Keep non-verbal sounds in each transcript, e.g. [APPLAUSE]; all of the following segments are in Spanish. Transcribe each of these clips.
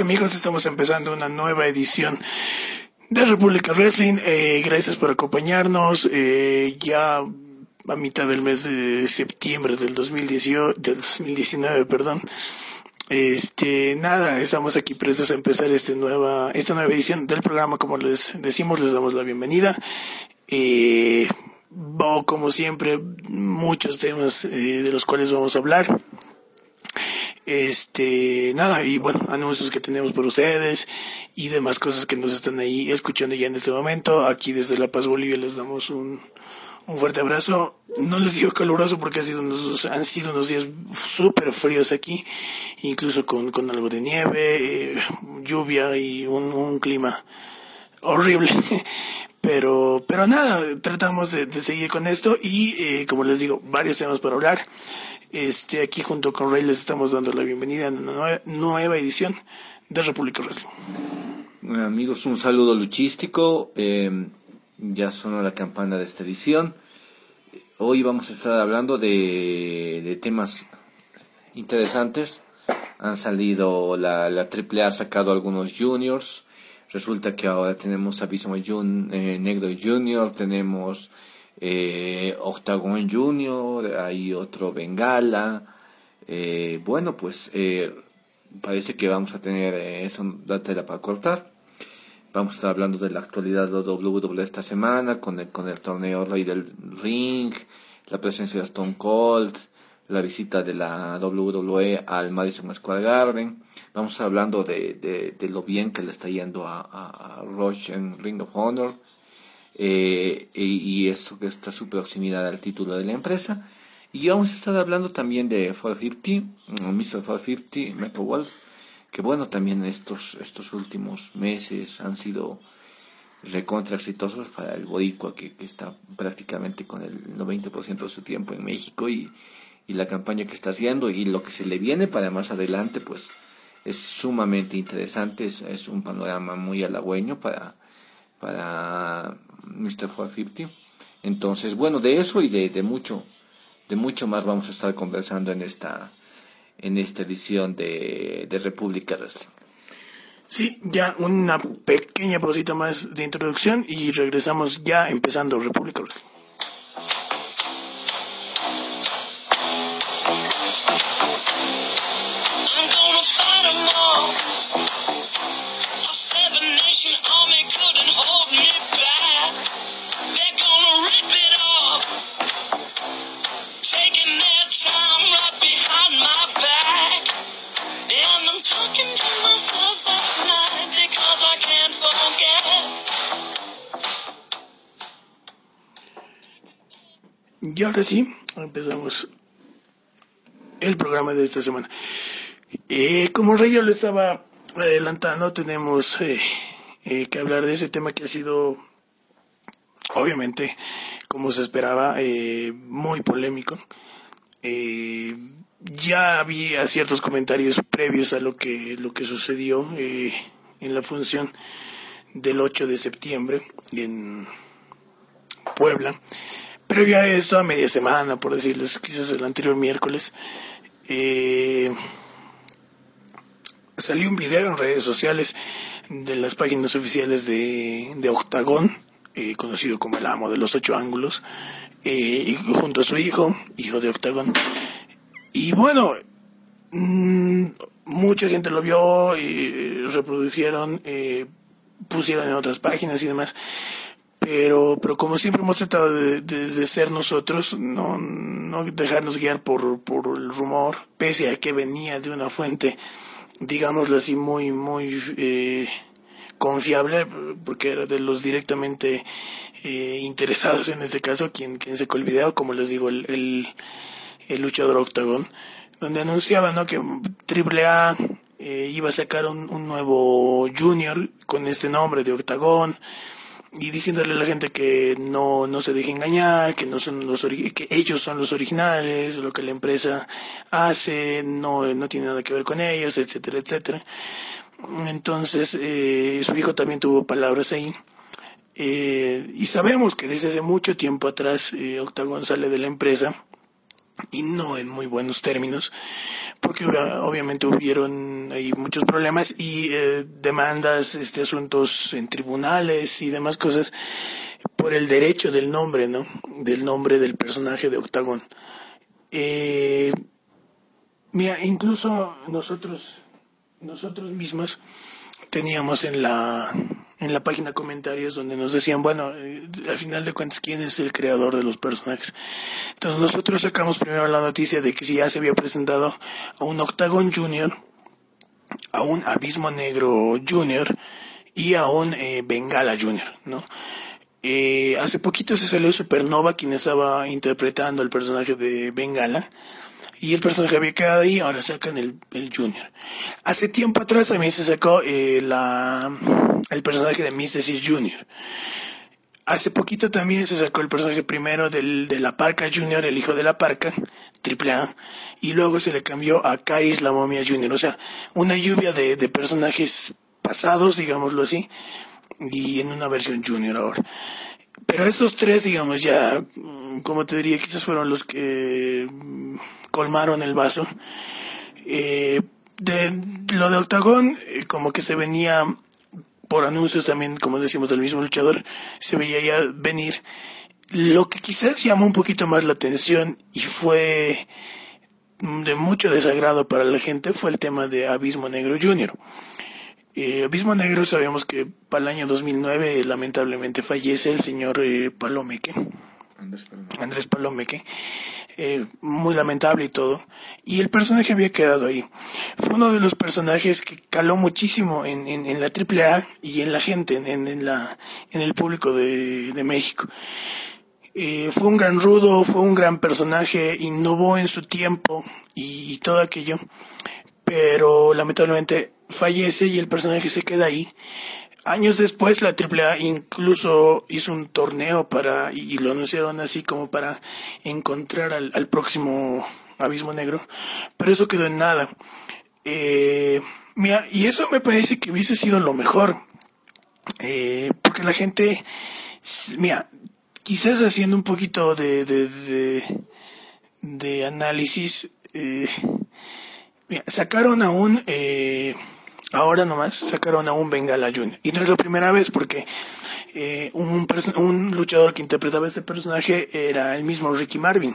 Amigos, estamos empezando una nueva edición de República Wrestling. Eh, gracias por acompañarnos. Eh, ya a mitad del mes de septiembre del 2018, del 2019, perdón. Este, nada, estamos aquí prestos a empezar este nueva, esta nueva edición del programa, como les decimos, les damos la bienvenida. Eh, como siempre, muchos temas eh, de los cuales vamos a hablar. Este, nada, y bueno, anuncios que tenemos por ustedes y demás cosas que nos están ahí escuchando ya en este momento. Aquí desde La Paz, Bolivia, les damos un, un fuerte abrazo. No les digo caluroso porque ha sido unos, han sido unos días súper fríos aquí, incluso con, con algo de nieve, eh, lluvia y un, un clima horrible. [LAUGHS] pero, pero nada, tratamos de, de seguir con esto y, eh, como les digo, varios temas para hablar. Este, aquí junto con Ray les estamos dando la bienvenida a una nueva, edición de República Wrestling. Amigos, un saludo luchístico. Eh, ya sonó la campana de esta edición. Hoy vamos a estar hablando de, de temas interesantes. Han salido, la, la AAA ha sacado algunos juniors. Resulta que ahora tenemos Abismo Jun, eh, Negro Junior, tenemos eh, Octagon Junior, hay otro Bengala. Eh, bueno, pues eh, parece que vamos a tener eh, eso, la tela para cortar. Vamos a estar hablando de la actualidad de WWE esta semana, con el, con el torneo Rey del Ring, la presencia de Stone Cold, la visita de la WWE al Madison Square Garden. Vamos hablando de, de, de lo bien que le está yendo a, a, a Rush en Ring of Honor eh, y, eso que está su proximidad al título de la empresa. Y vamos a estar hablando también de 450, Mr. 450, Michael Wolf que bueno, también estos, estos últimos meses han sido recontra exitosos para el boricua que, que está prácticamente con el 90% de su tiempo en México y, y la campaña que está haciendo y lo que se le viene para más adelante pues es sumamente interesante, es, es un panorama muy halagüeño para, para Mr. 450. Entonces, bueno, de eso y de, de mucho, de mucho más vamos a estar conversando en esta en esta edición de, de República Wrestling. Sí, ya una pequeña pausita más de introducción y regresamos ya empezando República Wrestling. Y ahora sí, empezamos el programa de esta semana. Eh, como Rey yo lo estaba adelantando, tenemos eh, eh, que hablar de ese tema que ha sido, obviamente, como se esperaba, eh, muy polémico. Eh, ya había ciertos comentarios previos a lo que, lo que sucedió en la función del 8 de septiembre en Puebla. Previo a esto, a media semana, por decirles, quizás el anterior miércoles, eh, salió un video en redes sociales de las páginas oficiales de, de Octagón, eh, conocido como el amo de los ocho ángulos, eh, y junto a su hijo, hijo de Octagón. Y bueno, mm, mucha gente lo vio y reprodujeron, eh, pusieron en otras páginas y demás. Pero, pero como siempre hemos tratado de, de, ser nosotros, no, no dejarnos guiar por, por el rumor, pese a que venía de una fuente, digámoslo así, muy, muy eh, confiable, porque era de los directamente eh, interesados en este caso, quien, quien sacó el como les digo, el, el, el luchador Octagon, donde anunciaba ¿no? que AAA eh, iba a sacar un, un nuevo Junior con este nombre de Octagon y diciéndole a la gente que no, no se deje engañar, que no son los que ellos son los originales, lo que la empresa hace no, no tiene nada que ver con ellos, etcétera, etcétera. Entonces, eh, su hijo también tuvo palabras ahí. Eh, y sabemos que desde hace mucho tiempo atrás eh, Octagon sale de la empresa y no en muy buenos términos, porque obviamente hubieron ahí muchos problemas y eh, demandas, este, asuntos en tribunales y demás cosas por el derecho del nombre, ¿no? Del nombre del personaje de Octagon. Eh, mira, incluso nosotros, nosotros mismos teníamos en la en la página comentarios donde nos decían, bueno, eh, al final de cuentas, ¿quién es el creador de los personajes? Entonces nosotros sacamos primero la noticia de que ya se había presentado a un Octagon Junior, a un Abismo Negro Junior y a un eh, Bengala Junior, ¿no? Eh, hace poquito se salió Supernova, quien estaba interpretando el personaje de Bengala y el personaje había quedado ahí, ahora sacan el, el Junior. Hace tiempo atrás también se sacó eh, la, el personaje de Mysticis Junior. Hace poquito también se sacó el personaje primero del, de la Parca Junior, el hijo de la Parca, triple A, y luego se le cambió a Kais la momia Junior. O sea, una lluvia de, de personajes pasados, digámoslo así, y en una versión Junior ahora. Pero estos tres, digamos, ya, como te diría, quizás fueron los que colmaron el vaso. Eh, de lo de Octagón, eh, como que se venía por anuncios también, como decimos, del mismo luchador, se veía ya venir. Lo que quizás llamó un poquito más la atención y fue de mucho desagrado para la gente fue el tema de Abismo Negro Jr. Eh, Abismo Negro sabemos que para el año 2009 lamentablemente fallece el señor eh, Palomeque. Andrés Palomeque. Eh, muy lamentable y todo. Y el personaje había quedado ahí. Fue uno de los personajes que caló muchísimo en, en, en la AAA y en la gente, en, en, la, en el público de, de México. Eh, fue un gran rudo, fue un gran personaje, innovó en su tiempo y, y todo aquello, pero lamentablemente fallece y el personaje se queda ahí. Años después la AAA incluso hizo un torneo para, y, lo anunciaron así como para encontrar al, próximo Abismo Negro, pero eso quedó en nada. Eh, mira, y eso me parece que hubiese sido lo mejor, eh, porque la gente, mira, quizás haciendo un poquito de, de, de, de análisis, eh, mira, sacaron a un... Eh, Ahora nomás sacaron a un Bengala Jr. Y no es la primera vez porque eh, un, un, luchador que interpretaba este personaje era el mismo Ricky Marvin.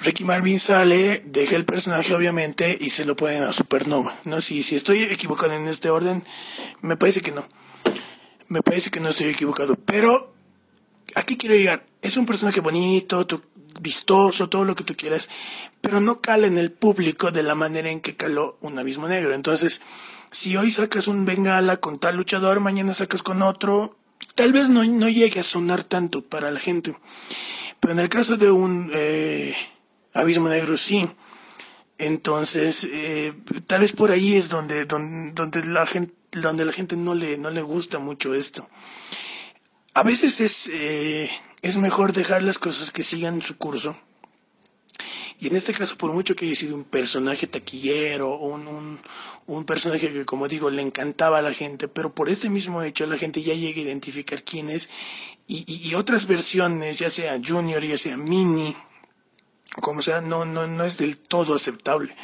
Ricky Marvin sale, deja el personaje obviamente y se lo ponen a Supernova. ¿no? Si, si estoy equivocado en este orden, me parece que no. Me parece que no estoy equivocado. Pero aquí quiero llegar. Es un personaje bonito, vistoso, todo lo que tú quieras, pero no cala en el público de la manera en que caló un abismo negro. Entonces, si hoy sacas un bengala con tal luchador, mañana sacas con otro, tal vez no, no llegue a sonar tanto para la gente. Pero en el caso de un eh, abismo negro, sí. Entonces, eh, tal vez por ahí es donde, donde, donde, la gente, donde la gente no le, no le gusta mucho esto. A veces es, eh, es mejor dejar las cosas que sigan su curso y en este caso, por mucho que haya sido un personaje taquillero, un, un, un personaje que, como digo, le encantaba a la gente, pero por este mismo hecho la gente ya llega a identificar quién es y, y, y otras versiones, ya sea Junior, ya sea Mini, como sea, no, no, no es del todo aceptable.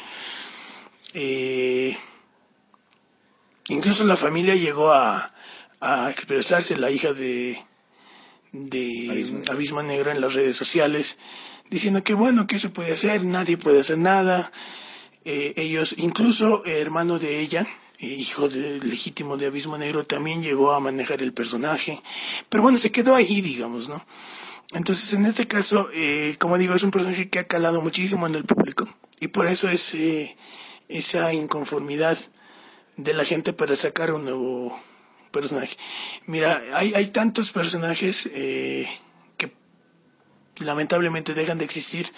Eh, incluso la familia llegó a, a expresarse, la hija de, de Abismo. Abismo Negro en las redes sociales, diciendo que bueno, que se puede hacer, nadie puede hacer nada. Eh, ellos, incluso eh, hermano de ella, eh, hijo de, legítimo de Abismo Negro, también llegó a manejar el personaje. Pero bueno, se quedó ahí, digamos, ¿no? Entonces, en este caso, eh, como digo, es un personaje que ha calado muchísimo en el público. Y por eso es esa inconformidad de la gente para sacar un nuevo personaje. Mira, hay, hay tantos personajes eh, lamentablemente dejan de existir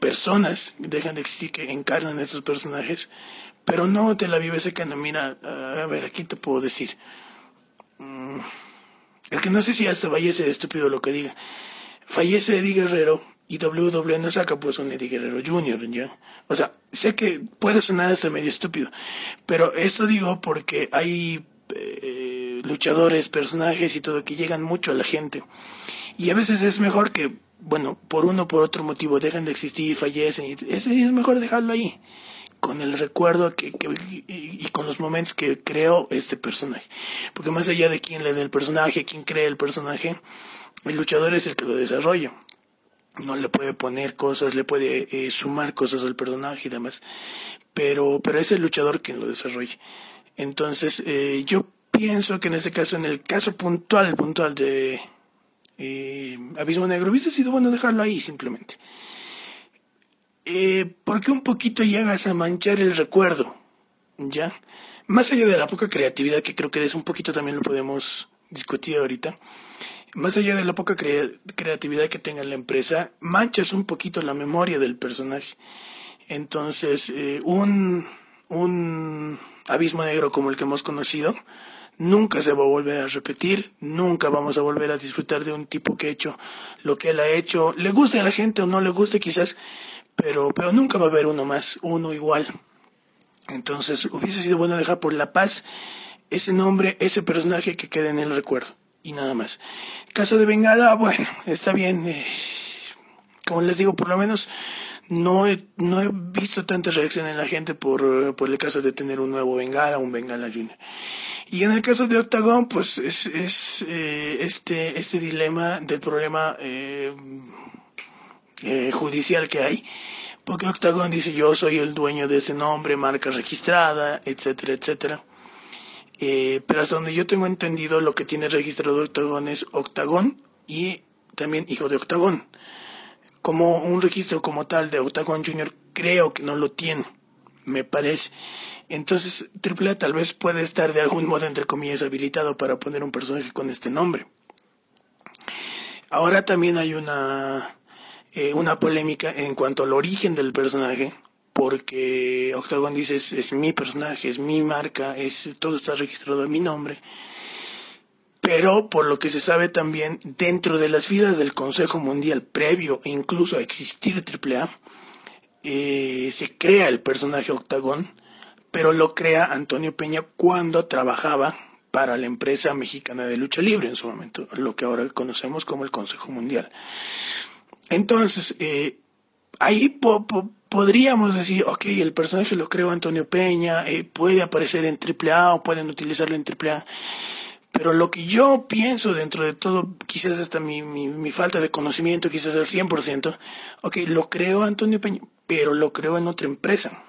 personas, dejan de existir que encarnan a estos personajes, pero no te la vives secando. Mira, a ver, ¿a quién te puedo decir? Mm, es que no sé si hasta vaya a estúpido lo que diga. Fallece Eddie Guerrero y WWE no saca pues un Eddie Guerrero Jr., ¿ya? O sea, sé que puede sonar hasta medio estúpido, pero esto digo porque hay eh, luchadores, personajes y todo que llegan mucho a la gente y a veces es mejor que bueno, por uno o por otro motivo dejan de existir, fallecen, y ese es mejor dejarlo ahí, con el recuerdo que, que- y, con los momentos que creó este personaje. Porque más allá de quién le dé el personaje, quién cree el personaje, el luchador es el que lo desarrolla. No le puede poner cosas, le puede eh, sumar cosas al personaje y demás. Pero, pero es el luchador quien lo desarrolla. Entonces, eh, yo pienso que en este caso, en el caso puntual, puntual de eh, Abismo Negro, hubiese sido bueno dejarlo ahí simplemente. Eh, porque un poquito llegas a manchar el recuerdo, ¿ya? Más allá de la poca creatividad, que creo que es un poquito también lo podemos discutir ahorita, más allá de la poca crea- creatividad que tenga la empresa, manchas un poquito la memoria del personaje. Entonces, eh, un, un abismo negro como el que hemos conocido, nunca se va a volver a repetir, nunca vamos a volver a disfrutar de un tipo que ha hecho lo que él ha hecho, le guste a la gente o no le guste quizás, pero, pero nunca va a haber uno más, uno igual. Entonces, hubiese sido bueno dejar por la paz ese nombre, ese personaje que quede en el recuerdo. Y nada más. Caso de Bengala, bueno, está bien. eh, como les digo, por lo menos no he, no he visto tanta reacción en la gente por, eh, por el caso de tener un nuevo Bengala, un Bengala Junior. Y en el caso de Octagon, pues es, es eh, este, este dilema del problema eh, eh, judicial que hay. Porque Octagon dice yo soy el dueño de este nombre, marca registrada, etcétera, etcétera. Eh, pero hasta donde yo tengo entendido, lo que tiene registrado Octagon es Octagon y también hijo de Octagon. Como un registro como tal de Octagon Junior, creo que no lo tiene, me parece. Entonces, AAA tal vez puede estar de algún modo, entre comillas, habilitado para poner un personaje con este nombre. Ahora también hay una, eh, una polémica en cuanto al origen del personaje, porque Octagon dice es, es mi personaje, es mi marca, es todo está registrado a mi nombre. Pero por lo que se sabe también, dentro de las filas del Consejo Mundial, previo incluso a existir AAA, eh, se crea el personaje Octagon, pero lo crea Antonio Peña cuando trabajaba para la empresa mexicana de lucha libre en su momento, lo que ahora conocemos como el Consejo Mundial. Entonces, eh, ahí po- po- podríamos decir, ok, el personaje lo creó Antonio Peña, eh, puede aparecer en AAA o pueden utilizarlo en AAA. Pero lo que yo pienso dentro de todo, quizás hasta mi, mi, mi falta de conocimiento, quizás al 100%, ok, lo creó Antonio Peña, pero lo creó en otra empresa,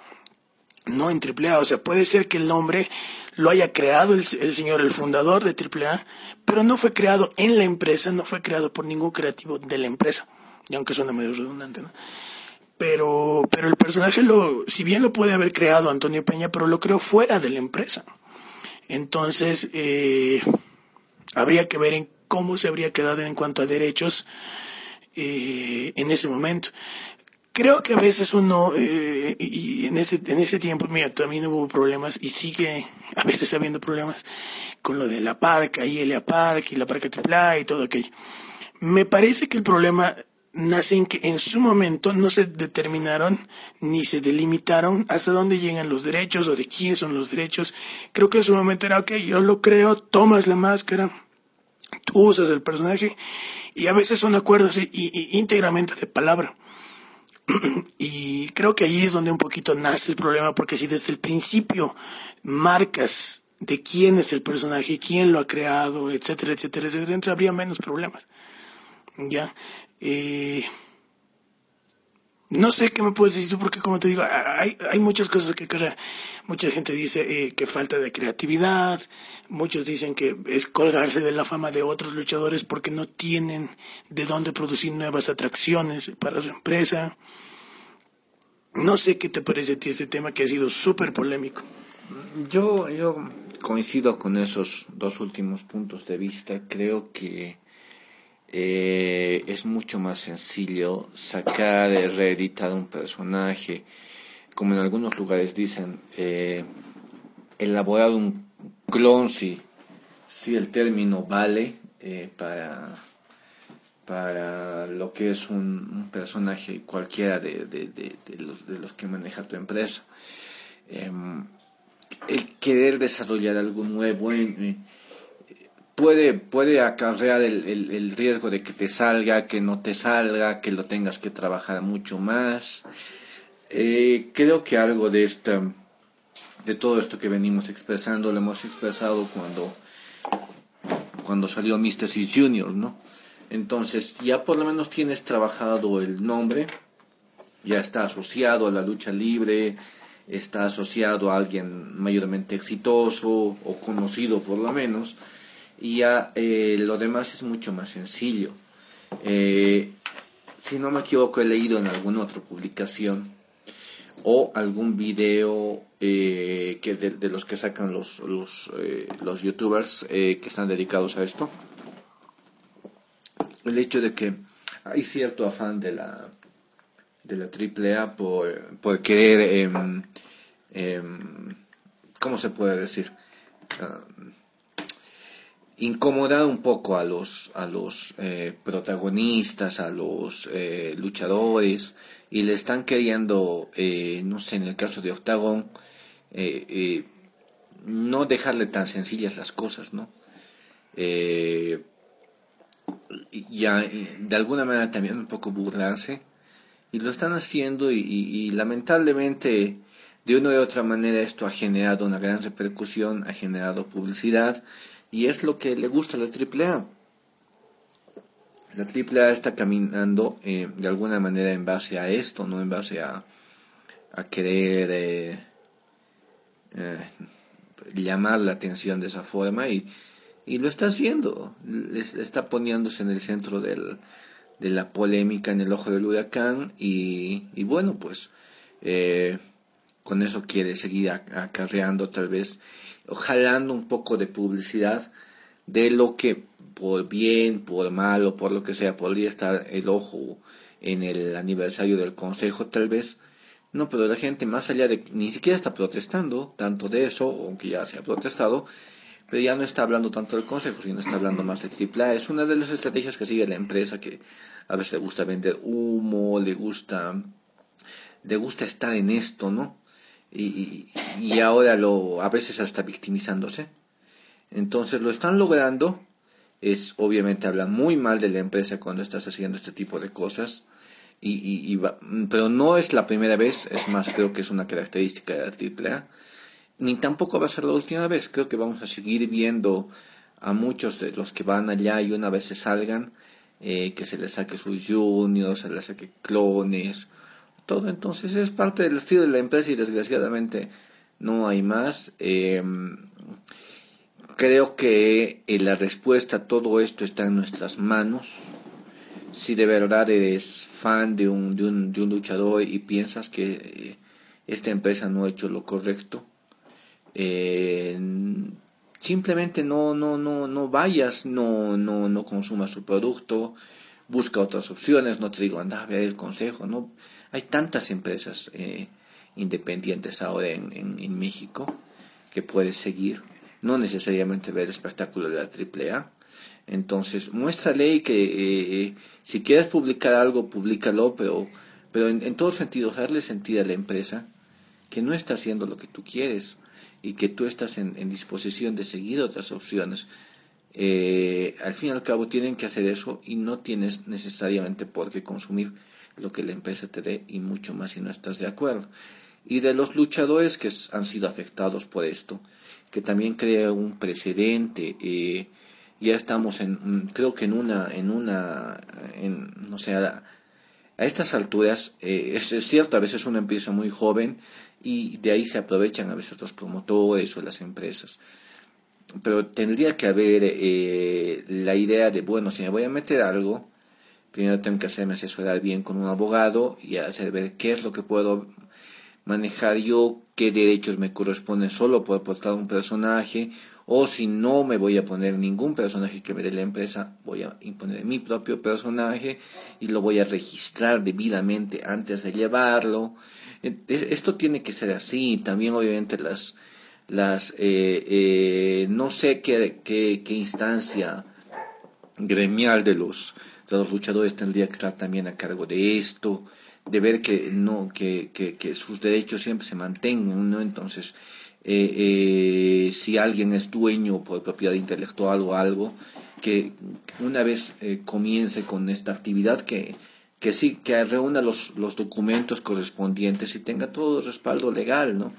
no en AAA. O sea, puede ser que el nombre lo haya creado el, el señor, el fundador de AAA, pero no fue creado en la empresa, no fue creado por ningún creativo de la empresa. Y aunque suena medio redundante, ¿no? Pero, pero el personaje lo, si bien lo puede haber creado Antonio Peña, pero lo creó fuera de la empresa. Entonces, eh, habría que ver en cómo se habría quedado en cuanto a derechos eh, en ese momento. Creo que a veces uno, eh, y en ese, en ese tiempo, mira, también hubo problemas y sigue [LAUGHS] a veces habiendo problemas con lo de la parca, y el Park y la parca AAA y todo aquello. Me parece que el problema nace en que en su momento no se determinaron ni se delimitaron hasta dónde llegan los derechos o de quién son los derechos. Creo que en su momento era, ok, yo lo creo, tomas la máscara, tú usas el personaje y a veces son acuerdos y, y- íntegramente de palabra. [CLEARS THROAT] y creo que ahí es donde un poquito nace el problema porque si desde el principio marcas de quién es el personaje, quién lo ha creado, etcétera, etcétera, etcétera, entonces habría menos problemas. Ya. Eh, no sé qué me puedes decir tú, porque como te digo, hay, hay muchas cosas que crear. Mucha gente dice eh, que falta de creatividad, muchos dicen que es colgarse de la fama de otros luchadores porque no tienen de dónde producir nuevas atracciones para su empresa. No sé qué te parece a ti este tema que ha sido súper polémico. Yo, yo coincido con esos dos últimos puntos de vista. Creo que eh, es mucho más sencillo sacar, eh, reeditar un personaje, como en algunos lugares dicen, eh, elaborar un clon si, si el término vale eh, para, para lo que es un, un personaje cualquiera de, de, de, los, que maneja tu empresa. Em, el querer desarrollar algo nuevo, puede, puede acarrear el, el, el, riesgo de que te salga, que no te salga, que lo tengas que trabajar mucho más. Eh, creo que algo de esta, de todo esto que venimos expresando, lo hemos expresado cuando, cuando salió Mr. Junior, ¿no? Entonces, ya por lo menos tienes trabajado el nombre, ya está asociado a la lucha libre, está asociado a alguien mayormente exitoso o conocido por lo menos y ya eh, lo demás es mucho más sencillo. Eh, si no me equivoco, he leído en alguna otra publicación o algún video eh, que de, los que sacan los, los, los youtubers que están dedicados a esto, el hecho de que hay cierto afán de la de la AAA por, por querer, eh, ¿cómo se puede decir? Ah, incomodar un poco a los, a los eh, protagonistas, a los eh, luchadores, y le están queriendo, eh, no sé, en el caso de Octagon, no dejarle tan sencillas las cosas, ¿no? ya de alguna manera también un poco burlarse, y lo están haciendo, y, y lamentablemente de una u otra manera esto ha generado una gran repercusión, ha generado publicidad, y es lo que le gusta a la AAA. La AAA está caminando eh, de alguna manera en base a esto, no en base a, a querer eh, eh, llamar la atención de esa forma y, y lo está haciendo. está poniéndose en el centro del, de la polémica, en el ojo del huracán y, y bueno, pues con eso quiere seguir acarreando tal vez jalando un poco de publicidad de lo que por bien, por mal o por lo que sea podría estar el ojo en el aniversario del consejo tal vez. No, pero la gente más allá de ni siquiera está protestando tanto de eso, aunque ya se ha protestado, pero ya no está hablando tanto del consejo, sino está hablando más de AAA. Es una de las estrategias que sigue la empresa que a veces le gusta vender humo, le gusta le gusta estar en esto, ¿no? Y, y ahora lo, a veces hasta victimizándose. Entonces lo están logrando, es obviamente hablan muy mal de la empresa cuando estás haciendo este tipo de cosas, y, y, pero no es la primera vez, es más, creo que es una característica de la AAA, ni tampoco va a ser la última vez, creo que vamos a seguir viendo a muchos de los que van allá y una vez se salgan, eh, que se les saque sus juniors, se les saque clones, todo. Entonces es parte del estilo de la empresa y desgraciadamente no hay más. Em, creo que eh, la respuesta a todo esto está en nuestras manos. Si de verdad eres fan de un, de un, de un luchador y piensas que eh, esta empresa no ha hecho lo correcto, eh, simplemente no, no, no, no vayas, no, no, no consumas su producto, busca otras opciones, no te digo anda a el consejo, no hay tantas empresas eh, independientes ahora en, en, México que puedes seguir, no necesariamente ver el espectáculo de la AAA. Entonces, muéstrale que eh, eh, si quieres publicar algo, públicalo, pero, pero en, en todos sentidos, darle sentido a la empresa que no está haciendo lo que tú quieres y que tú estás en, en disposición de seguir otras opciones. al fin y al cabo tienen que hacer eso y no tienes necesariamente por qué consumir lo que la empresa te dé y mucho más si no estás de acuerdo. Y de los luchadores que han sido afectados por esto, que también crea un precedente. Eh, ya estamos en, mm, creo que en una, en una, en, no sé, a, estas alturas, eh, es, cierto, a veces uno empieza muy joven y de ahí se aprovechan a veces los promotores o las empresas. Pero tendría que haber eh, la idea de, bueno, si me voy a meter algo, primero tengo que hacerme asesorar bien con un abogado y hacer ver qué es lo que puedo manejar yo, qué derechos me corresponden solo por aportar un personaje, o si no me voy a poner ningún personaje que me dé la empresa, voy a imponer mi propio personaje y lo voy a registrar debidamente antes de llevarlo. Esto tiene que ser así, también obviamente las, las eh, eh, no sé qué, qué, qué instancia gremial de los los luchadores tendrían que estar también a cargo de esto, de ver que no que, que, sus derechos siempre se mantengan, ¿no? Entonces, eh, eh, si alguien es dueño por propiedad intelectual o algo, que una vez eh, comience con esta actividad que, que sí, que reúna los, los documentos correspondientes y tenga todo el respaldo legal, ¿no?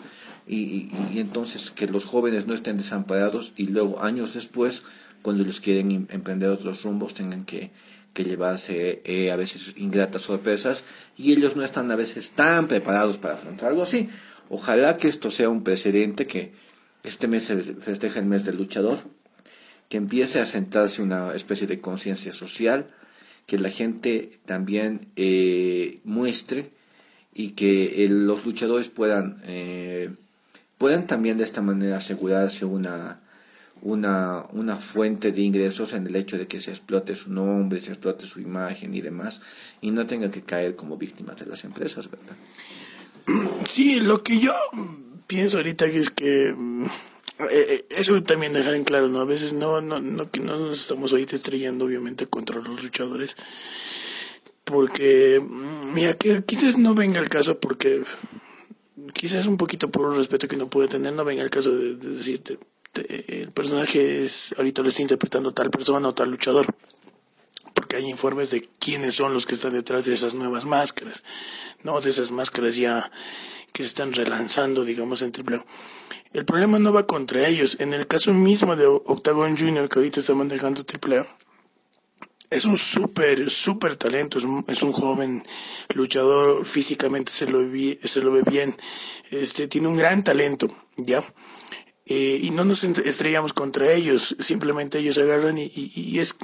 Y, y, entonces que los jóvenes no estén desamparados y luego años después, cuando los quieren em, emprender otros rumbos, tengan que, que llevarse eh, a veces ingratas sorpresas y ellos no están a veces tan preparados para afrontar algo así. Ojalá que esto sea un precedente que este mes se festeja el mes del luchador, que empiece a sentarse una especie de conciencia social, que la gente también eh, muestre y que los luchadores puedan, eh, puedan también de esta manera asegurarse una, una, una fuente de ingresos en el hecho de que se explote su nombre, se explote su imagen y demás, y no tenga que caer como víctimas de las empresas, ¿verdad? [CLEARS THROAT] Sí, lo que yo pienso ahorita es que mm, eh, eh, eso también dejar en claro, ¿no? A veces no, no, no, que no nos estamos ahorita estrellando obviamente contra los luchadores, porque, mm, mira, que quizás no venga el caso porque, quizás un poquito por el respeto que uno puede tener, no venga el caso de decirte, el personaje es, ahorita lo está interpretando tal persona o tal luchador. Porque hay informes de quiénes son los que están detrás de esas nuevas máscaras, no de esas máscaras ya que se están relanzando, digamos, en triple El problema no va contra ellos. En el caso mismo de Octagon Junior, que ahorita está manejando triple es un súper, súper talento, es un, es un, joven luchador, físicamente se lo, se lo ve bien, este, tiene un gran talento, ¿ya? Eh, y no nos estrellamos contra ellos, simplemente ellos agarran y, es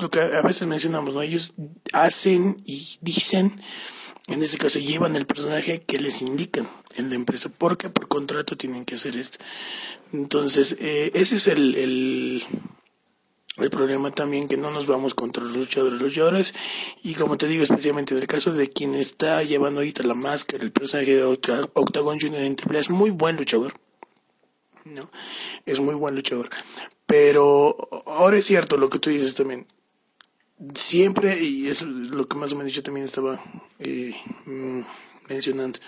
lo que a veces mencionamos, ¿no? Ellos hacen y dicen, en este caso llevan el personaje que les indican en la empresa, porque por contrato tienen que hacer esto. Entonces, eh, ese es el, el, problema también, que no nos vamos contra los luchadores. Luchadores, y como te digo, especialmente en el caso de quien está llevando ahorita la máscara, el personaje de Octagon Junior en Triple es muy buen luchador. ¿No? Es muy buen luchador. Pero ahora es cierto lo que tú dices también siempre, y es lo que más o menos yo también estaba eh, mm, mencionando,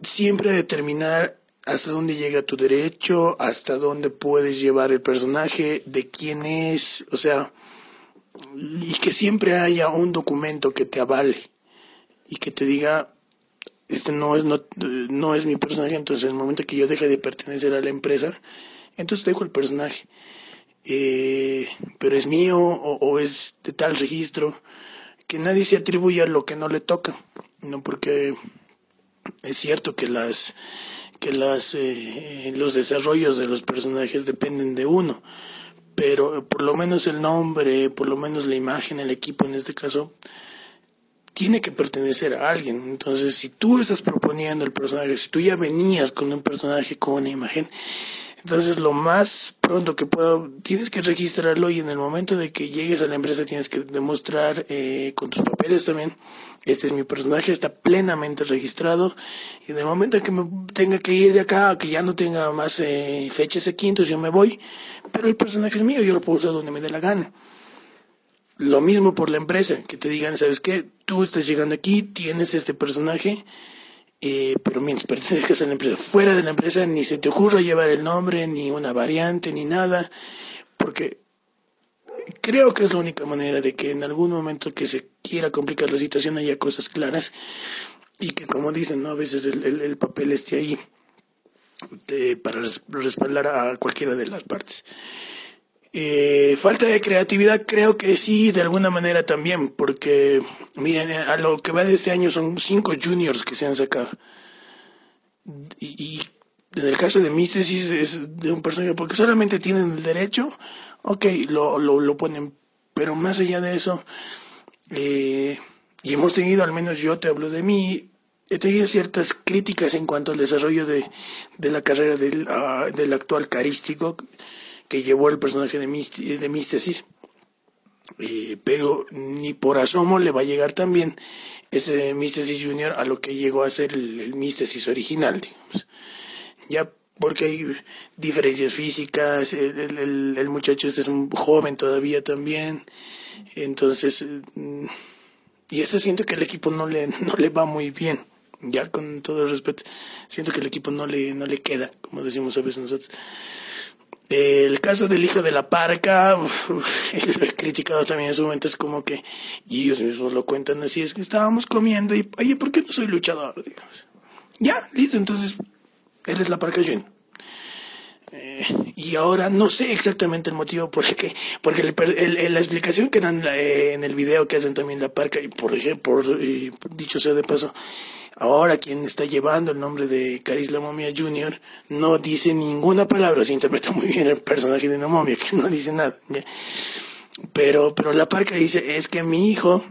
siempre determinar hasta dónde llega tu derecho, hasta dónde puedes llevar el personaje, de quién es, o sea, y que siempre haya un documento que te avale y que te diga, este no es, no, no es mi personaje, entonces en el momento que yo deje de pertenecer a la empresa, entonces dejo el personaje. Eh, pero es mío o, es de tal registro, que nadie se atribuya lo que no le toca, no porque es cierto que las que las eh, los desarrollos de los personajes dependen de uno, pero por lo menos el nombre, por lo menos la imagen, el equipo en este caso, tiene que pertenecer a alguien. Entonces, si tú estás proponiendo el personaje, si tú ya venías con un personaje con una imagen, entonces, lo más pronto que pueda, tienes que registrarlo y en el momento de que llegues a la empresa tienes que demostrar eh, con tus papeles también, este es mi personaje, está plenamente registrado y en el momento en que me tenga que ir de acá, que ya no tenga más eh, fechas de quintos, yo me voy, pero el personaje es mío, yo lo puedo usar donde me dé la gana. Lo mismo por la empresa, que te digan, ¿sabes qué? Tú estás llegando aquí, tienes este personaje, eh, pero mientras [LAUGHS] pertenezcas a la empresa, fuera de la empresa ni se te ocurra llevar el nombre, ni una variante, ni nada, porque creo que es la única manera de que en algún momento que se quiera complicar la situación haya cosas claras y que como dicen, ¿no? a veces el, el, papel esté ahí para respaldar a cualquiera de las partes. Eh, falta de creatividad creo que sí, de alguna manera también, porque miren, a lo que va de este año son cinco juniors que se han sacado. Y, en el caso de Místesis es de un personaje, porque solamente tienen el derecho, ok, lo, lo, lo ponen, pero más allá de eso, eh, y hemos tenido, al menos yo te hablo de mí, he tenido ciertas críticas en cuanto al desarrollo de, de la carrera del, uh, del actual carístico, que llevó el personaje de, de Místesis. Eh, pero ni por asomo le va a llegar también ese Místesis Junior a lo que llegó a ser el, el Místesis original. Ya porque hay diferencias físicas, el, muchacho este es un joven todavía también, entonces, mm, y este siento que el equipo no le, [LAUGHS] no le va muy bien, ya con todo el respeto, siento que el equipo no le, no le queda, como decimos a veces nosotros. El caso del hijo de la parca, lo [LAUGHS] he criticado también en su momento, es como que, y ellos mismos lo cuentan así, es que estábamos comiendo y, oye, ¿por qué no soy luchador? Digamos. Ya, listo, entonces, eres la parca. Eh, y ahora no sé exactamente el motivo por el que, porque el, la explicación que dan eh, en el video que hacen también la parca, y por ejemplo, dicho sea de paso, ahora quien está llevando el nombre de Caris la Momia Jr. no dice ninguna palabra, se interpreta muy bien el personaje de la momia, que no dice nada. Pero, pero la parca dice, es que mi hijo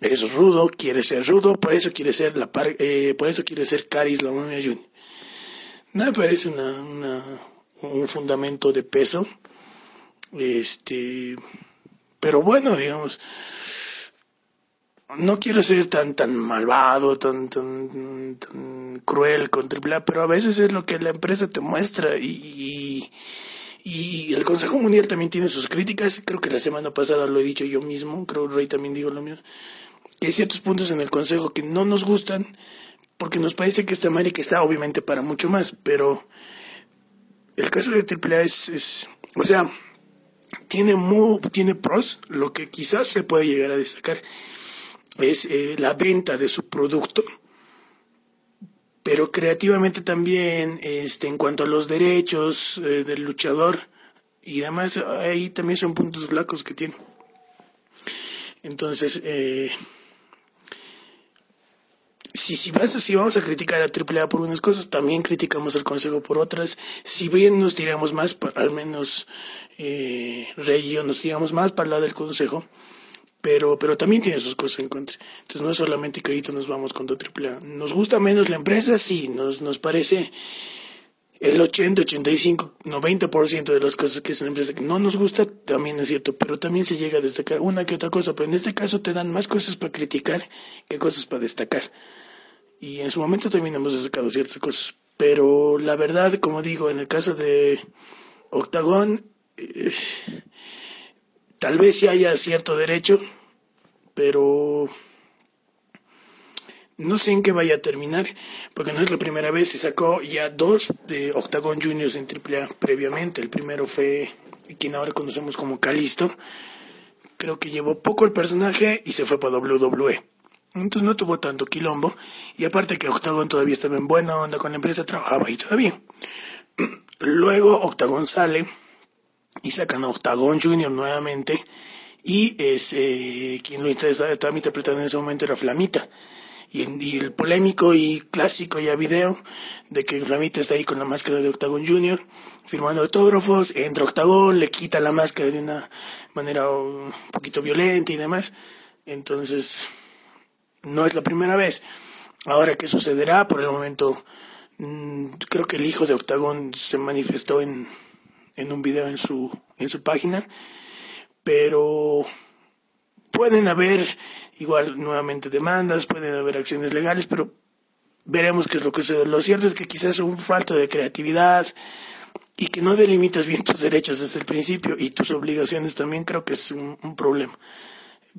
es rudo, quiere ser rudo, por eso quiere ser la par, eh, por eso quiere ser Caris la Momia Jr. No me parece una, una- un fundamento de peso. Este, pero bueno, digamos, no quiero ser tan tan malvado, tan tan, tan cruel con AAA, pero a veces es lo que la empresa te muestra y, y, el Consejo Mundial también tiene sus críticas. Creo que la semana pasada lo he dicho yo mismo, creo que Rey también dijo lo mismo. Que hay ciertos puntos en el Consejo que no nos gustan porque nos parece que esta América está obviamente para mucho más, pero el caso de AAA es, es o sea, tiene muy, tiene pros, lo que quizás se puede llegar a destacar es eh, la venta de su producto, pero creativamente también, este, en cuanto a los derechos eh, del luchador y demás, ahí también son puntos flacos que tiene. Entonces, eh, si, si, si vamos a criticar a AAA por unas cosas, también criticamos al Consejo por otras. Si bien nos tiramos más, al menos eh, Rey y yo nos tiramos más para el lado del Consejo, pero, pero también tiene sus cosas en contra. Entonces no es solamente que ahorita nos vamos contra AAA. ¿Nos gusta menos la empresa? Sí, nos, nos parece el 80, 85, 90% de las cosas que es una empresa que no nos gusta, también es cierto, pero también se llega a destacar una que otra cosa, pero en este caso te dan más cosas para criticar que cosas para destacar. Y en su momento también hemos destacado ciertas cosas, pero la verdad, como digo, en el caso de Octagón, eh, tal vez sí haya cierto derecho, pero no sé en qué vaya a terminar, porque no es la primera vez, se sacó ya dos de Octagon Juniors en AAA previamente. El primero fue quien ahora conocemos como Calisto. Creo que llevó poco el personaje y se fue para WWE. Entonces no tuvo tanto quilombo. Y aparte que Octagon todavía estaba en buena onda con la empresa, trabajaba ahí todavía. [CLEARS THROAT] Luego Octagon sale y sacan a Octagon Junior nuevamente. Y es quien lo interesa- estaba interpretando en ese momento era Flamita y, y el polémico y clásico ya video de que Flamita está ahí con la máscara de Octagon Junior firmando autógrafos, entra Octagon, le quita la máscara de una manera un poquito violenta y demás. Entonces, no es la primera vez. Ahora, ¿qué sucederá? Por el momento, mm, creo que el hijo de Octagon se manifestó en, en un video en su, en su página, pero pueden haber igual nuevamente demandas, pueden haber acciones legales, pero veremos qué es lo que sucede. Lo cierto es que quizás un falta de creatividad y que no delimitas bien tus derechos desde el principio y tus obligaciones también creo que es un problema.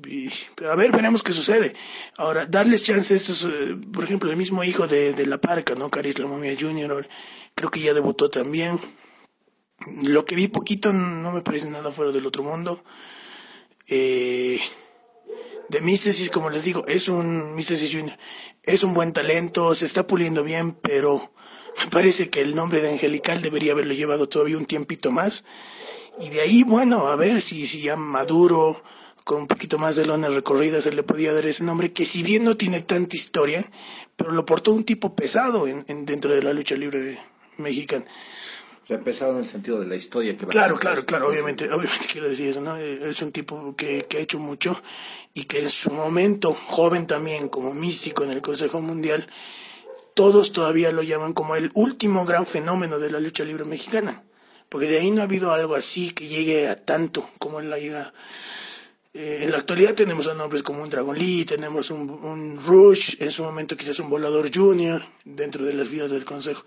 Y, a ver, veremos qué sucede. Ahora, darles chance a estos, eh, por ejemplo, el mismo hijo de, de La Parca, ¿no? Caris La Momia Jr., creo que ya debutó también. Lo que vi poquito no me parece nada fuera del otro mundo. Eh, de Místesis, como les digo, es un Místesis Junior, es un buen talento, se está puliendo bien, pero me parece que el nombre de Angelical debería haberlo llevado todavía un tiempito más. Y de ahí, bueno, a ver si, si ya maduro, con un poquito más de lona recorrida, se le podía dar ese nombre, que si bien no tiene tanta historia, pero lo portó un tipo pesado en, en- dentro de la lucha libre mexicana. O sea, pesado en el sentido de la historia que va a Claro, contar. claro, claro, obviamente, obviamente quiero decir eso, ¿no? Es un tipo que, que ha hecho mucho y que en su momento, joven también, como místico en el Consejo Mundial, todos todavía lo llaman como el último gran fenómeno de la lucha libre mexicana. Porque de ahí no ha habido algo así que llegue a tanto como él ha llegado. Eh, en la actualidad tenemos a nombres como un Dragon Lee, tenemos un, un Rush, en su momento quizás un Volador Junior dentro de las vidas del Consejo.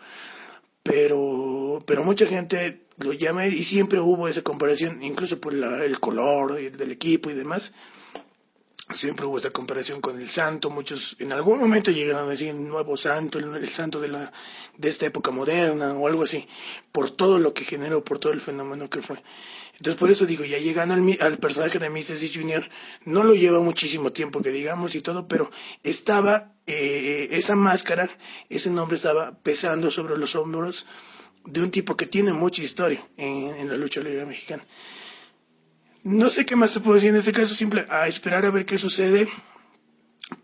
Pero pero mucha gente lo llama y siempre hubo esa comparación incluso por la- el color del equipo y demás siempre hubo esta comparación con el santo, muchos en algún momento llegaron a decir el nuevo santo, el, el, santo de la de esta época moderna o algo así, por todo lo que generó, por todo el fenómeno que fue. Entonces por eso digo, ya llegando al, al personaje de Mr. C. Jr., no lo lleva muchísimo tiempo que digamos y todo, pero estaba, eh, esa máscara, ese nombre estaba pesando sobre los hombros de un tipo que tiene mucha historia en, en la lucha libre mexicana. No sé qué más se puede decir en este caso, simple a esperar a ver qué sucede,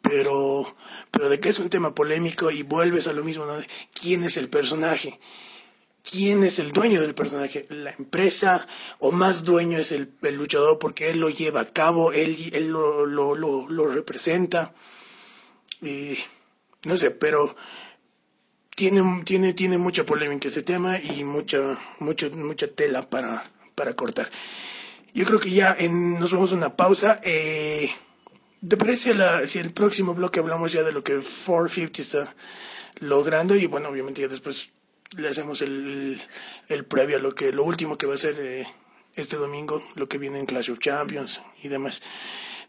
pero, pero de que es un tema polémico y vuelves a lo mismo, ¿no? ¿Quién es el personaje? ¿Quién es el dueño del personaje? ¿La empresa o más dueño es el, el luchador porque él lo lleva a cabo, él, él lo, lo, lo, representa? Y, no sé, pero tiene, tiene, tiene mucha polémica este tema y mucha, mucha, mucha tela para, para cortar. Yo creo que ya en, nos vamos a una pausa. Eh, ¿Te parece la, si el próximo bloque hablamos ya de lo que 450 está logrando? Y bueno, obviamente ya después le hacemos el, el previo a lo que lo último que va a ser eh, este domingo, lo que viene en Clash of Champions y demás.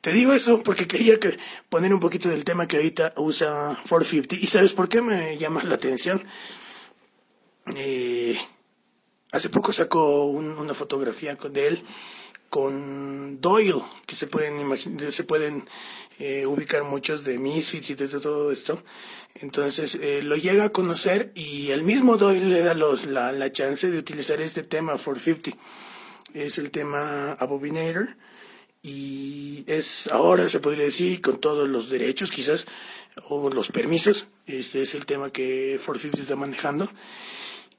Te digo eso porque quería que poner un poquito del tema que ahorita usa 450. ¿Y sabes por qué me llama la atención? Eh, hace poco sacó un, una fotografía de él con Doyle, que se pueden imaginar, se pueden eh, ubicar muchos de Misfits y de todo esto. Entonces eh, lo llega a conocer y el mismo Doyle le da los, la, la chance de utilizar este tema 450. Es el tema Abominator y es ahora se podría decir con todos los derechos quizás o los permisos. Este es el tema que 450 está manejando.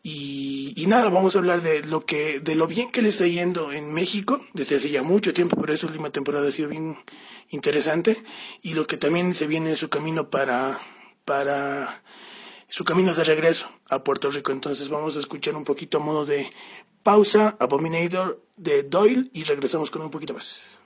Y, y, nada, vamos a hablar de lo que, de lo bien que le está yendo en México desde hace ya mucho tiempo, pero esta última temporada ha sido bien interesante y lo que también se viene en su camino para, para su camino de regreso a Puerto Rico. Entonces vamos a escuchar un poquito a modo de pausa, Abominator de Doyle y regresamos con un poquito más.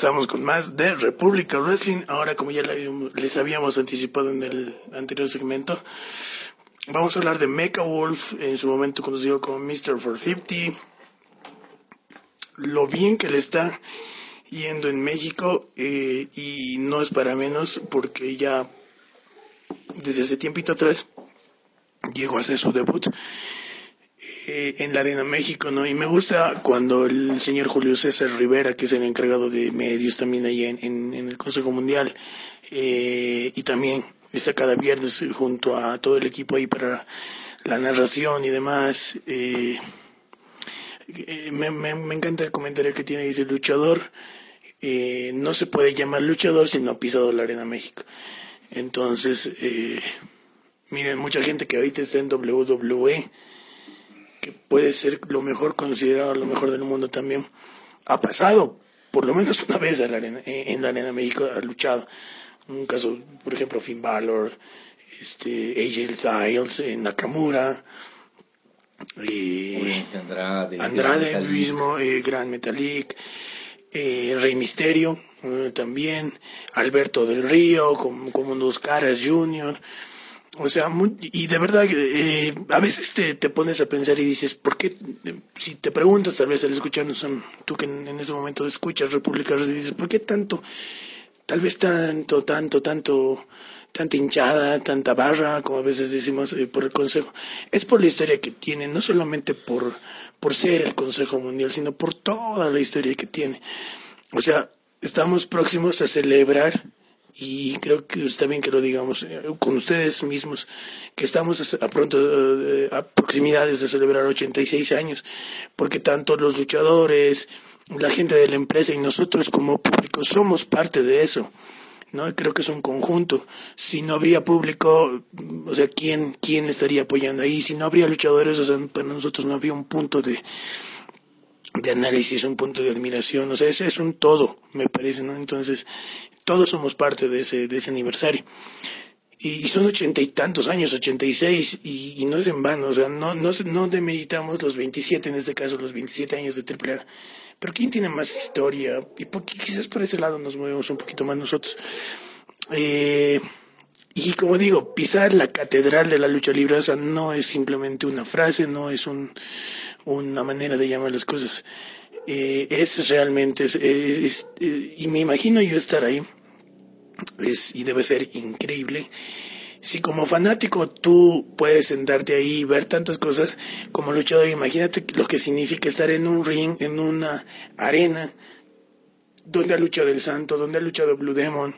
Regresamos con más de República Wrestling. Ahora, como ya les habíamos anticipado en el anterior segmento, vamos a hablar de Mecha Wolf, en su momento conocido como Mr. 450. Lo bien que le está yendo en México, eh, y no es para menos, porque ya desde hace tiempito atrás llegó a hacer su debut eh, en la Arena México, ¿no? Y me gusta cuando el señor Julio César Rivera, que es el encargado de medios también ahí en, en, el Consejo Mundial, eh, y también está cada viernes junto a todo el equipo ahí para la narración y demás. Eh, me, me, me, encanta el comentario que tiene, dice luchador, no se puede llamar luchador si no ha pisado la Arena México. Entonces, eh, miren, mucha gente que ahorita está en WWE, que puede ser lo mejor considerado lo mejor del mundo también, ha pasado por lo menos una vez en la arena, en la arena México, ha luchado. Un caso, por ejemplo, Finn Balor, este, AJ Styles, eh, Nakamura, eh, Andrade, Andrade mismo, eh, Gran Metalik, eh, Rey Misterio también, Alberto del Río, como, como dos caras Junior. O sea, muy- y de verdad, eh, a veces te, te pones a pensar y dices, ¿por qué? Eh, Si te preguntas, tal vez al escucharnos, um, tú que en, en ese momento escuchas República Rosa, dices, ¿por qué tanto? Tal vez tanto, tanto, tanto, tanta hinchada, tanta barra, como a veces decimos eh, por el Consejo. Es por la historia que tiene, no solamente por, por ser el Consejo Mundial, sino por toda la historia que tiene. O sea, estamos próximos a celebrar, y creo que está bien que lo digamos eh, con ustedes mismos, que estamos a pronto, eh, a proximidades de celebrar 86 años, porque tanto los luchadores, la gente de la empresa y nosotros como público somos parte de eso. ¿no? Creo que es un conjunto. Si no habría público, o sea, ¿quién, quién estaría apoyando ahí? Si no habría luchadores, o sea, para nosotros no habría un punto de, de análisis, un punto de admiración, o sea, ese es un todo, me parece, ¿no? Entonces, todos somos parte de ese, de ese aniversario. Y, son ochenta y tantos años, ochenta y seis, y no es en vano, o sea, no, no, no demeritamos los 27, en este caso los 27 años de AAA. Pero ¿quién tiene más historia? Y por- quizás por ese lado nos movemos un poquito más nosotros. Eh, y como digo, pisar la catedral de la lucha libre, o sea, no es simplemente una frase, no es un, una manera de llamar las cosas. Eh, es realmente, es, y me imagino yo estar ahí, es, y debe ser increíble. Si como fanático tú puedes sentarte ahí y ver tantas cosas como luchador, imagínate lo que significa estar en un ring, en una arena, donde ha luchado el Santo, donde ha luchado Blue Demon,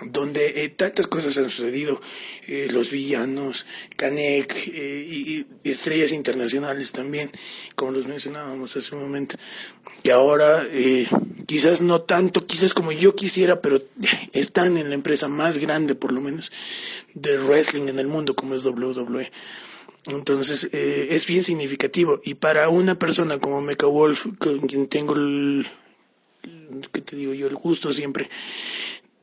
donde eh, tantas cosas han sucedido, eh, los villanos, Canek eh, y, estrellas internacionales también, como los mencionábamos hace un momento, que ahora eh, quizás no tanto, quizás como yo quisiera, pero están en la empresa más grande por lo menos de wrestling en el mundo como es WWE. Entonces eh, es bien significativo y para una persona como Mecha Wolf, con quien tengo el, ¿qué te digo yo? el gusto siempre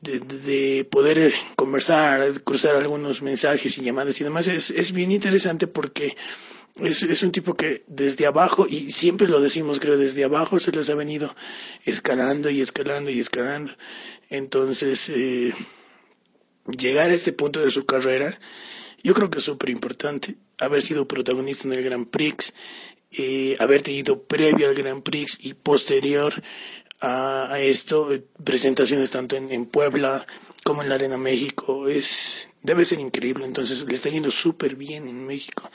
de, de- de poder conversar, cruzar algunos mensajes y llamadas y demás, es, es bien interesante porque es, es un tipo que desde abajo, y siempre lo decimos, creo, desde abajo se les ha venido escalando y escalando y escalando. Entonces, eh, llegar a este punto de su carrera, yo creo que es súper importante. Haber sido protagonista en el Grand Prix, eh, haber tenido previo al Grand Prix y posterior a, a esto, presentaciones tanto en, en Puebla como en la Arena México, es debe ser increíble. Entonces, le está yendo súper bien en México,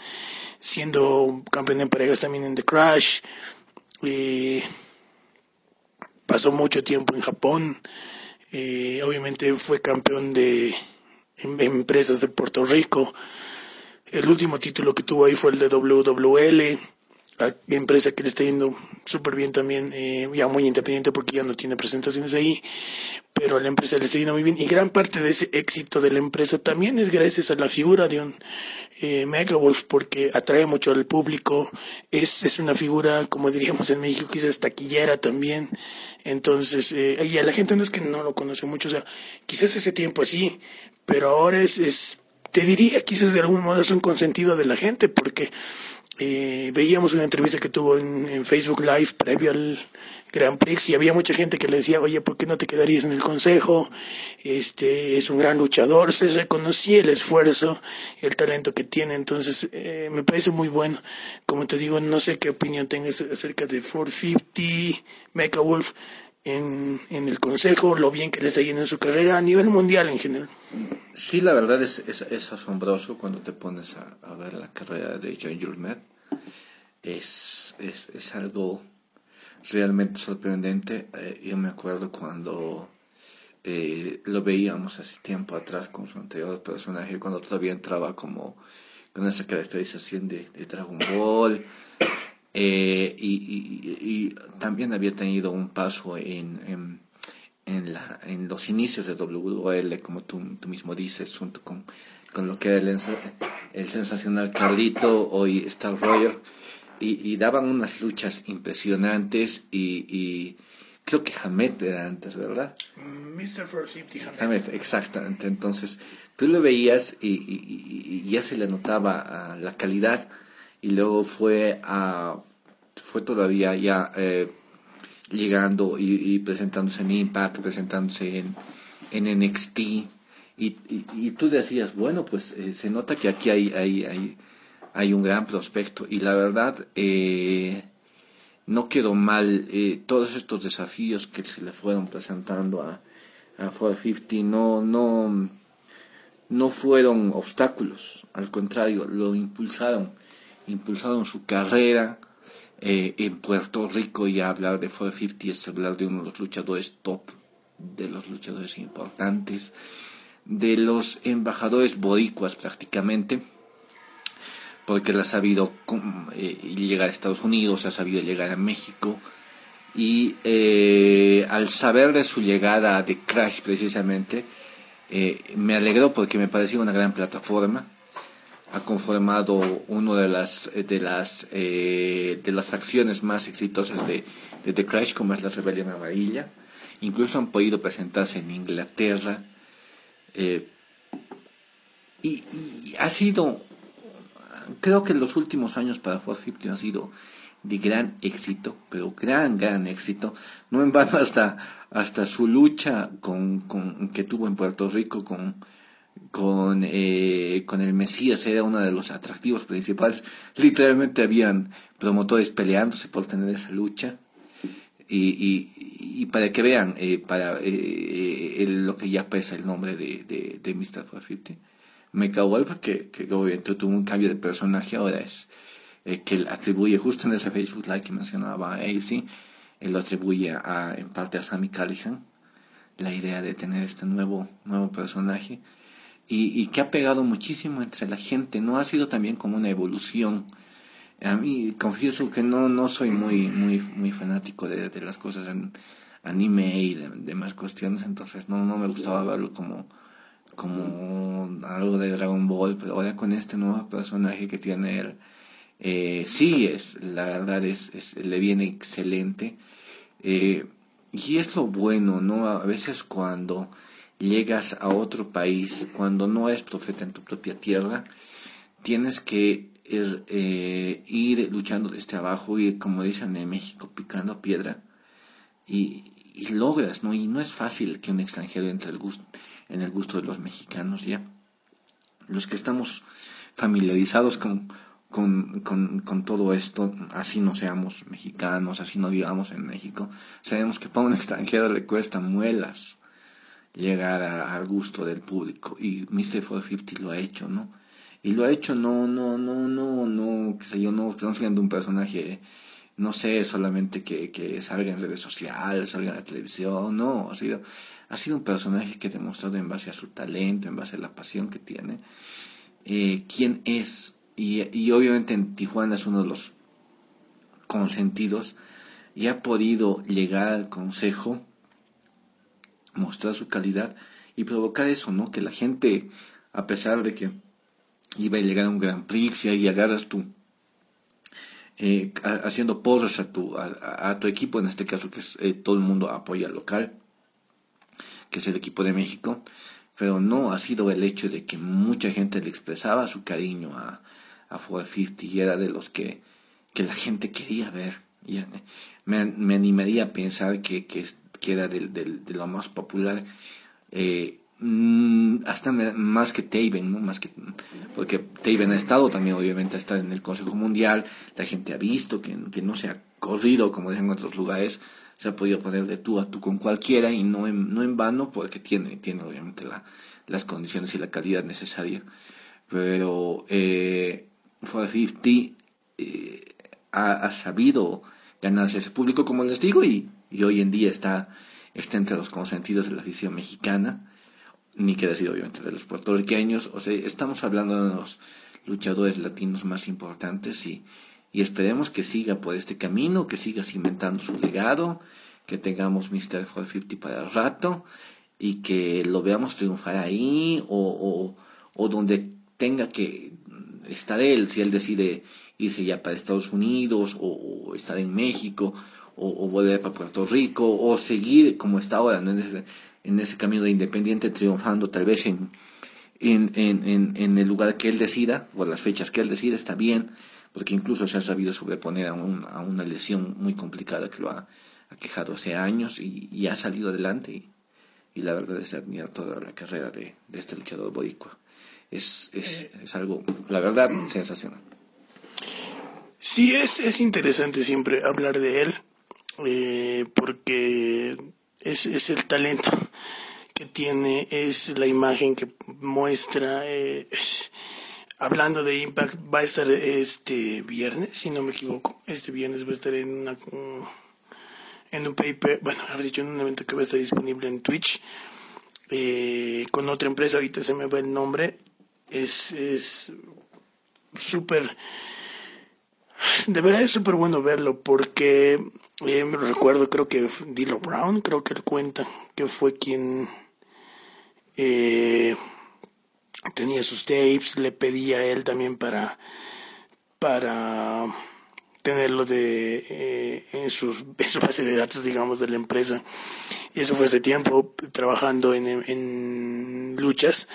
siendo campeón en parejas también en The Crash. eh, pasó mucho tiempo en Japón. eh, obviamente fue campeón de em- empresas de Puerto Rico. El último título que tuvo ahí fue el de WWL, la empresa que le está yendo súper bien también, eh, ya muy independiente porque ya no tiene presentaciones ahí, pero a la empresa le está yendo muy bien. Y gran parte de ese éxito de la empresa también es gracias a la figura de un eh, porque atrae mucho al público, es, es una figura, como diríamos en México, quizás taquillera también. Entonces, eh, y a la gente no es que no lo conoce mucho, o sea, quizás ese tiempo sí, pero ahora es, es te diría quizás de algún modo es un consentido de la gente porque eh, veíamos una entrevista que tuvo en, Facebook Live previo al Grand Prix y había mucha gente que le decía, oye, ¿por qué no te quedarías en el consejo? Este es un gran luchador, se reconocía el esfuerzo, el talento que tiene, entonces eh, me parece muy bueno. Como te digo, no sé qué opinión tengas acerca de 450, Mecha Wolf en, en el consejo, lo bien que le está yendo en su carrera a nivel mundial en general. Sí, la verdad es, es, asombroso cuando te pones a, a ver la carrera de John Julmet. Es, es, es algo realmente sorprendente. Eh, yo me acuerdo cuando eh, lo veíamos hace tiempo atrás con su anterior personaje, cuando todavía entraba como con esa caracterización de, de Dragon Ball. Eh, y, y- también había tenido un paso en, en, en, la, en los inicios de WL, como tú, tú mismo dices, junto con, con lo que era el, el sensacional Carlito, hoy Star Roger, y, y, daban unas luchas impresionantes y, y creo que Hamed era antes, ¿verdad? Mr. 450 Hamed. Hamed, exactamente. Entonces, tú lo veías y, y, y ya se le notaba uh, la calidad y luego fue a fue todavía ya eh, llegando y, y, presentándose en Impact, presentándose en, en NXT y, y, tú decías, bueno, pues eh, se nota que aquí hay, hay, hay, hay, un gran prospecto y la verdad eh, no quedó mal eh, todos estos desafíos que se le fueron presentando a, a 450 no, no, no fueron obstáculos, al contrario, lo impulsaron, impulsaron su carrera, eh, en Puerto Rico y hablar de 450 es hablar de uno de los luchadores top, de los luchadores importantes, de los embajadores boricuas prácticamente, porque él ha sabido eh, llegar a Estados Unidos, ha sabido llegar a México, y eh, al saber de su llegada de Crash precisamente, eh, me alegró porque me parecía una gran plataforma, ha conformado una de las de las eh, de las facciones más exitosas de, de, The Crash como es la rebelión amarilla. Incluso han podido presentarse en Inglaterra. Eh, y, y, ha sido creo que en los últimos años para 450 han sido de gran éxito pero gran gran éxito. No en vano hasta hasta su lucha con, con que tuvo en Puerto Rico con con, eh, con el Mesías era uno de los atractivos principales. Literalmente habían promotores peleándose por tener esa lucha. Y, y, para que vean, eh, para eh, el, lo que ya pesa el nombre de, de, de Mr. 450. Mecha Wolf, que, obviamente tuvo un cambio de personaje, ahora es eh, que atribuye justo en ese Facebook Live que mencionaba AC, él lo atribuye a, en parte a Sammy Callihan, la idea de tener este nuevo, nuevo personaje y, y, que ha pegado muchísimo entre la gente, ¿no? Ha sido también como una evolución. A mí, confieso que no, no soy muy, muy, muy fanático de, de las cosas en anime y de, demás cuestiones, entonces no, no me gustaba verlo como, como algo de Dragon Ball, pero ahora con este nuevo personaje que tiene él, eh, sí, es, la verdad es, es, le viene excelente. Eh, y es lo bueno, ¿no? A veces cuando llegas a otro país, cuando no eres profeta en tu propia tierra, tienes que ir, eh, ir luchando desde abajo, ir, como dicen en México, picando piedra, y, y, logras, ¿no? Y no es fácil que un extranjero entre el gusto, en el gusto de los mexicanos, ¿ya? Los que estamos familiarizados con, con, con, con, todo esto, así no seamos mexicanos, así no vivamos en México, sabemos que para un [LAUGHS] extranjero le cuesta muelas llegar a, al gusto del público y Mr. 450 lo ha hecho, ¿no? Y lo ha hecho no, no, no, no, no, qué sé yo, no, no siendo un personaje, no sé, solamente que, que salga en redes sociales, salga en la televisión, no, ha sido, ha sido un personaje que ha demostrado en base a su talento, en base a la pasión que tiene, eh, quién es. Y, y obviamente en Tijuana es uno de los consentidos y ha podido llegar al consejo mostrar su calidad y provocar eso, ¿no? Que la gente, a pesar de que iba a llegar a un Gran Prix y ahí agarras tú, eh, haciendo porras a tu, a, tu equipo, en este caso que es eh, todo el mundo apoya al local, que es el equipo de México, pero no ha sido el hecho de que mucha gente le expresaba su cariño a, a 450 y era de los que, que la gente quería ver. Y me, me animaría a pensar que, que, que era de, de, lo más popular, eh, mm, hasta más que Taven, ¿no? Más que, porque Taven ha estado también, obviamente, está en el Consejo Mundial, la gente ha visto que, que no se ha corrido, como dicen en otros lugares, se ha podido poner de tú a tú con cualquiera y no en, no en vano, porque tiene, tiene obviamente la, las condiciones y la calidad necesaria. Pero eh, 450 eh, ha sabido ganarse ese público, como les digo, y y hoy en día está, entre los consentidos de la afición mexicana, ni que decir obviamente de los puertorriqueños, o sea, estamos hablando de los luchadores latinos más importantes y, y esperemos que siga por este camino, que siga cimentando su legado, que tengamos Mr. 450 para el rato y que lo veamos triunfar ahí o, o, donde tenga que estar él, si él decide irse ya para Estados Unidos o, estar en México o, volver para Puerto Rico o seguir como está ahora en, ese, en ese camino de independiente triunfando tal vez en, en, en, en, el lugar que él decida o las fechas que él decida está bien porque incluso se ha sabido sobreponer a, a una lesión muy complicada que lo ha, quejado hace años y, ha salido adelante y, la verdad es admirar toda la carrera de, este luchador boricua. Es, es, eh. es, algo, la verdad, sensacional. Sí, es, es interesante siempre hablar de él, eh, porque es, es el talento que tiene, es la imagen que muestra, eh, hablando de Impact, va a estar este viernes, si no me equivoco. Este viernes va a estar en una en un paper, bueno, haber dicho en un evento que va a estar disponible en Twitch eh, con otra empresa. Ahorita se me va el nombre. Es es súper de verdad es súper bueno verlo porque eh, me recuerdo, creo que Dilo Brown, creo que él cuenta que fue quien eh, tenía sus tapes, le pedía a él también para, para tenerlo de, eh, en, sus, [LAUGHS] en su base de datos, digamos, de la empresa. Y eso fue hace tiempo trabajando en, en luchas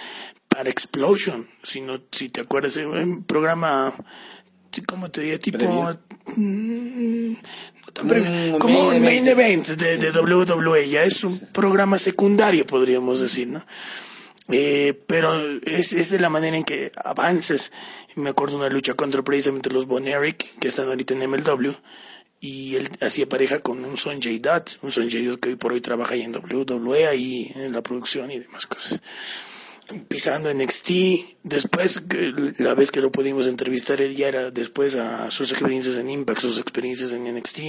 para Explosion. Si, no, si te acuerdas, un programa, ¿cómo te diría? Tipo... Mm, mm, como un main event de, de WWE, ya es un programa secundario, podríamos decir, ¿no? Eh, pero es, es de la manera en que avanzas. Me acuerdo una lucha contra precisamente los Von Eric, que están ahorita en MLW, y él hacía pareja con un Son J. Dutt, un Son J. Dutt que hoy por hoy trabaja ahí en WWE, ahí en la producción y demás cosas. Pisando en NXT, después, la vez que lo pudimos entrevistar, él ya era después a sus experiencias en Impact, sus experiencias en NXT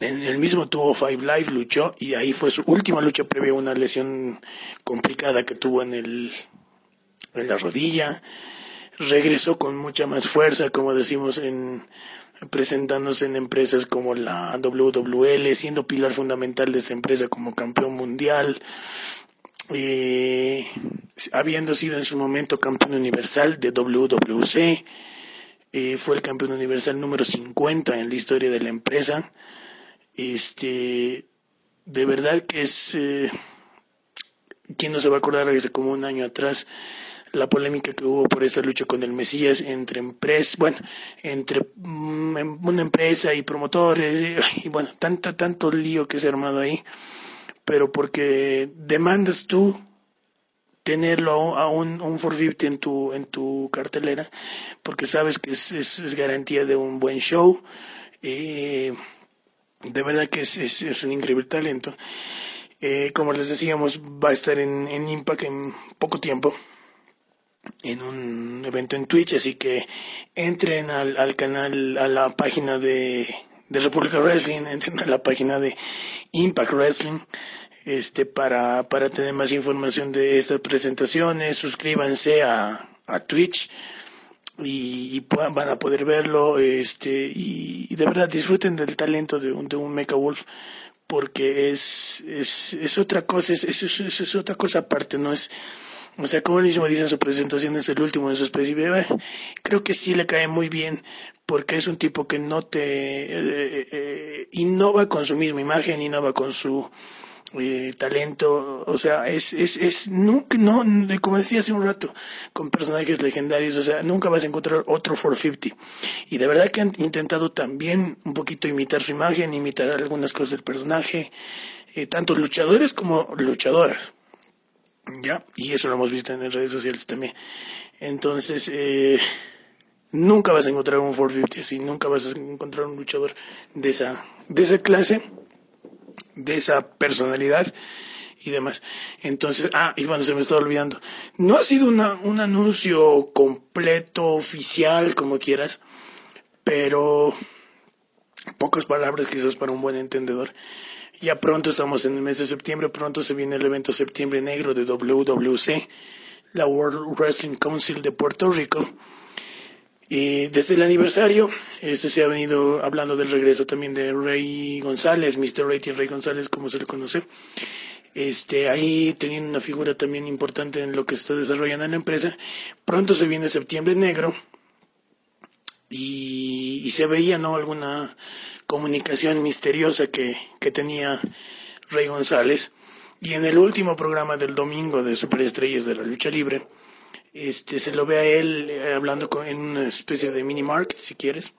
en el mismo tuvo Five Live, luchó y ahí fue su última lucha previa a una lesión complicada que tuvo en, el, en la rodilla. Regresó con mucha más fuerza, como decimos, en, presentándose en empresas como la WWL, siendo pilar fundamental de esta empresa como campeón mundial, eh, habiendo sido en su momento campeón universal de WWC, eh, fue el campeón universal número 50 en la historia de la empresa. Este, de verdad que es, eh, ¿quién no se va a acordar hace como un año atrás la polémica que hubo por esa lucha con el Mesías entre empresas, bueno, entre mm, em, una empresa y promotores, y, bueno, tanto, tanto lío que se ha armado ahí, pero porque demandas tú tenerlo a un, un 450 en tu, en tu cartelera, porque sabes que es, es, garantía de un buen show, eh, de verdad que es, es, un increíble talento. Eh, como les decíamos, va a estar en, en, Impact en poco tiempo, en un evento en Twitch, así que entren al, al canal, a la página de, de República Wrestling, entren a la página de Impact Wrestling este para, para tener más información de estas presentaciones, suscríbanse a, a Twitch y, y van a poder verlo este y, de verdad disfruten del talento de un, de un Mecha Wolf porque es, es, es otra cosa, es, es, es, otra cosa aparte, no es, o sea, como mismo dice en su presentación, es el último de su especie, creo que sí le cae muy bien, porque es un tipo que no te eh, eh, eh innova con su misma imagen, innova con su eh, talento, o sea, es, es, es, nunca, no, como decía hace un rato, con personajes legendarios, o sea, nunca vas a encontrar otro 450. Y de verdad que han intentado también un poquito imitar su imagen, imitar algunas cosas del personaje, eh, tanto luchadores como luchadoras. ¿Ya? Y eso lo hemos visto en las redes sociales también. Entonces, eh, nunca vas a encontrar un 450 así, nunca vas a encontrar un luchador de esa, de esa clase de esa personalidad y demás. Entonces, ah, y bueno, se me está olvidando. No ha sido una, un anuncio completo, oficial, como quieras, pero pocas palabras quizás para un buen entendedor. Ya pronto estamos en el mes de septiembre, pronto se viene el evento Septiembre Negro de WWC, la World Wrestling Council de Puerto Rico. Y desde el aniversario, este se ha venido hablando del regreso también de Ray González, Mr. Rating Ray González, como se le conoce. Este, ahí teniendo una figura también importante en lo que se está desarrollando en la empresa. Pronto se viene septiembre negro y, y se veía, ¿no? Alguna comunicación misteriosa que, que tenía Rey González. Y en el último programa del domingo de Superestrellas de la Lucha Libre, este, se lo ve a él eh, hablando con, en una especie de mini market, si quieres,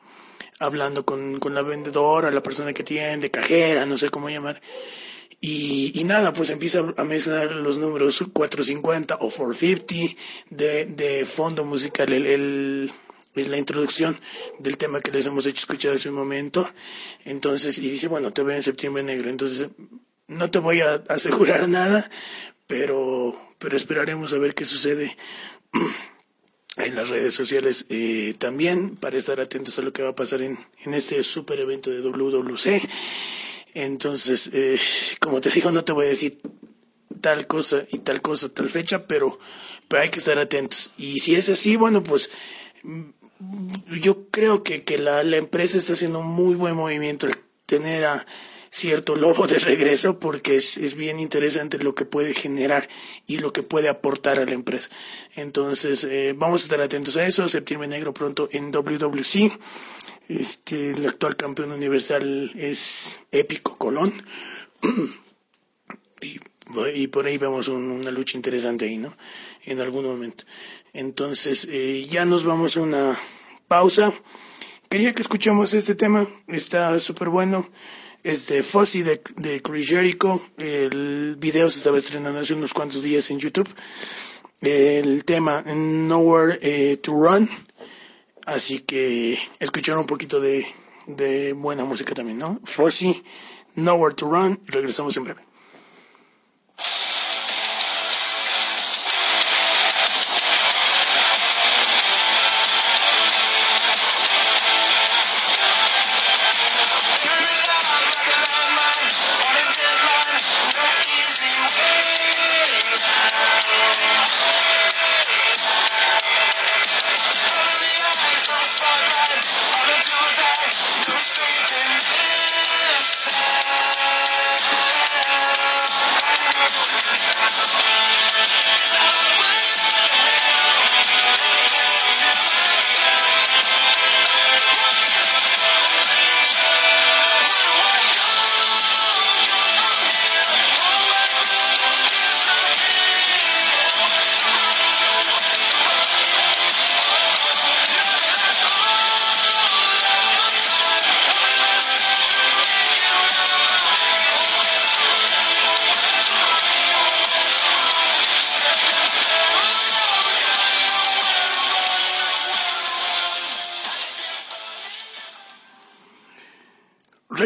hablando con, con la vendedora, la persona que tiene, cajera, no sé cómo llamar. Y, y nada, pues empieza a mencionar los números 450 o 450 de, de fondo musical, el, es la introducción del tema que les hemos hecho escuchar hace un momento. Entonces, y dice, bueno, te veo en septiembre negro. Entonces, no te voy a asegurar nada, pero, pero esperaremos a ver qué sucede [CLEARS THROAT] en las redes sociales eh, también para estar atentos a lo que va a pasar en, en este super evento de WWC. Entonces, eh, como te digo, no te voy a decir tal cosa y tal cosa, tal fecha, pero, pero hay que estar atentos. Y si es así, bueno, pues yo creo que, que la, la empresa está haciendo un muy buen movimiento el tener a cierto lobo de regreso porque es, es, bien interesante lo que puede generar y lo que puede aportar a la empresa. Entonces, eh, vamos a estar atentos a eso. Septiembre negro pronto en WWC. Este, el actual campeón universal es Épico Colón. [CLEARS THROAT] y, y, por ahí vemos un, una lucha interesante ahí, ¿no? En algún momento. Entonces, eh, ya nos vamos a una pausa. Quería que escuchemos este tema. Está súper bueno es de Fuzzy de, de Chris Jericho. El video se estaba estrenando hace unos cuantos días en YouTube. El tema Nowhere eh, to Run. Así que escucharon un poquito de, de buena música también, ¿no? Fuzzy, Nowhere to Run. Regresamos en breve.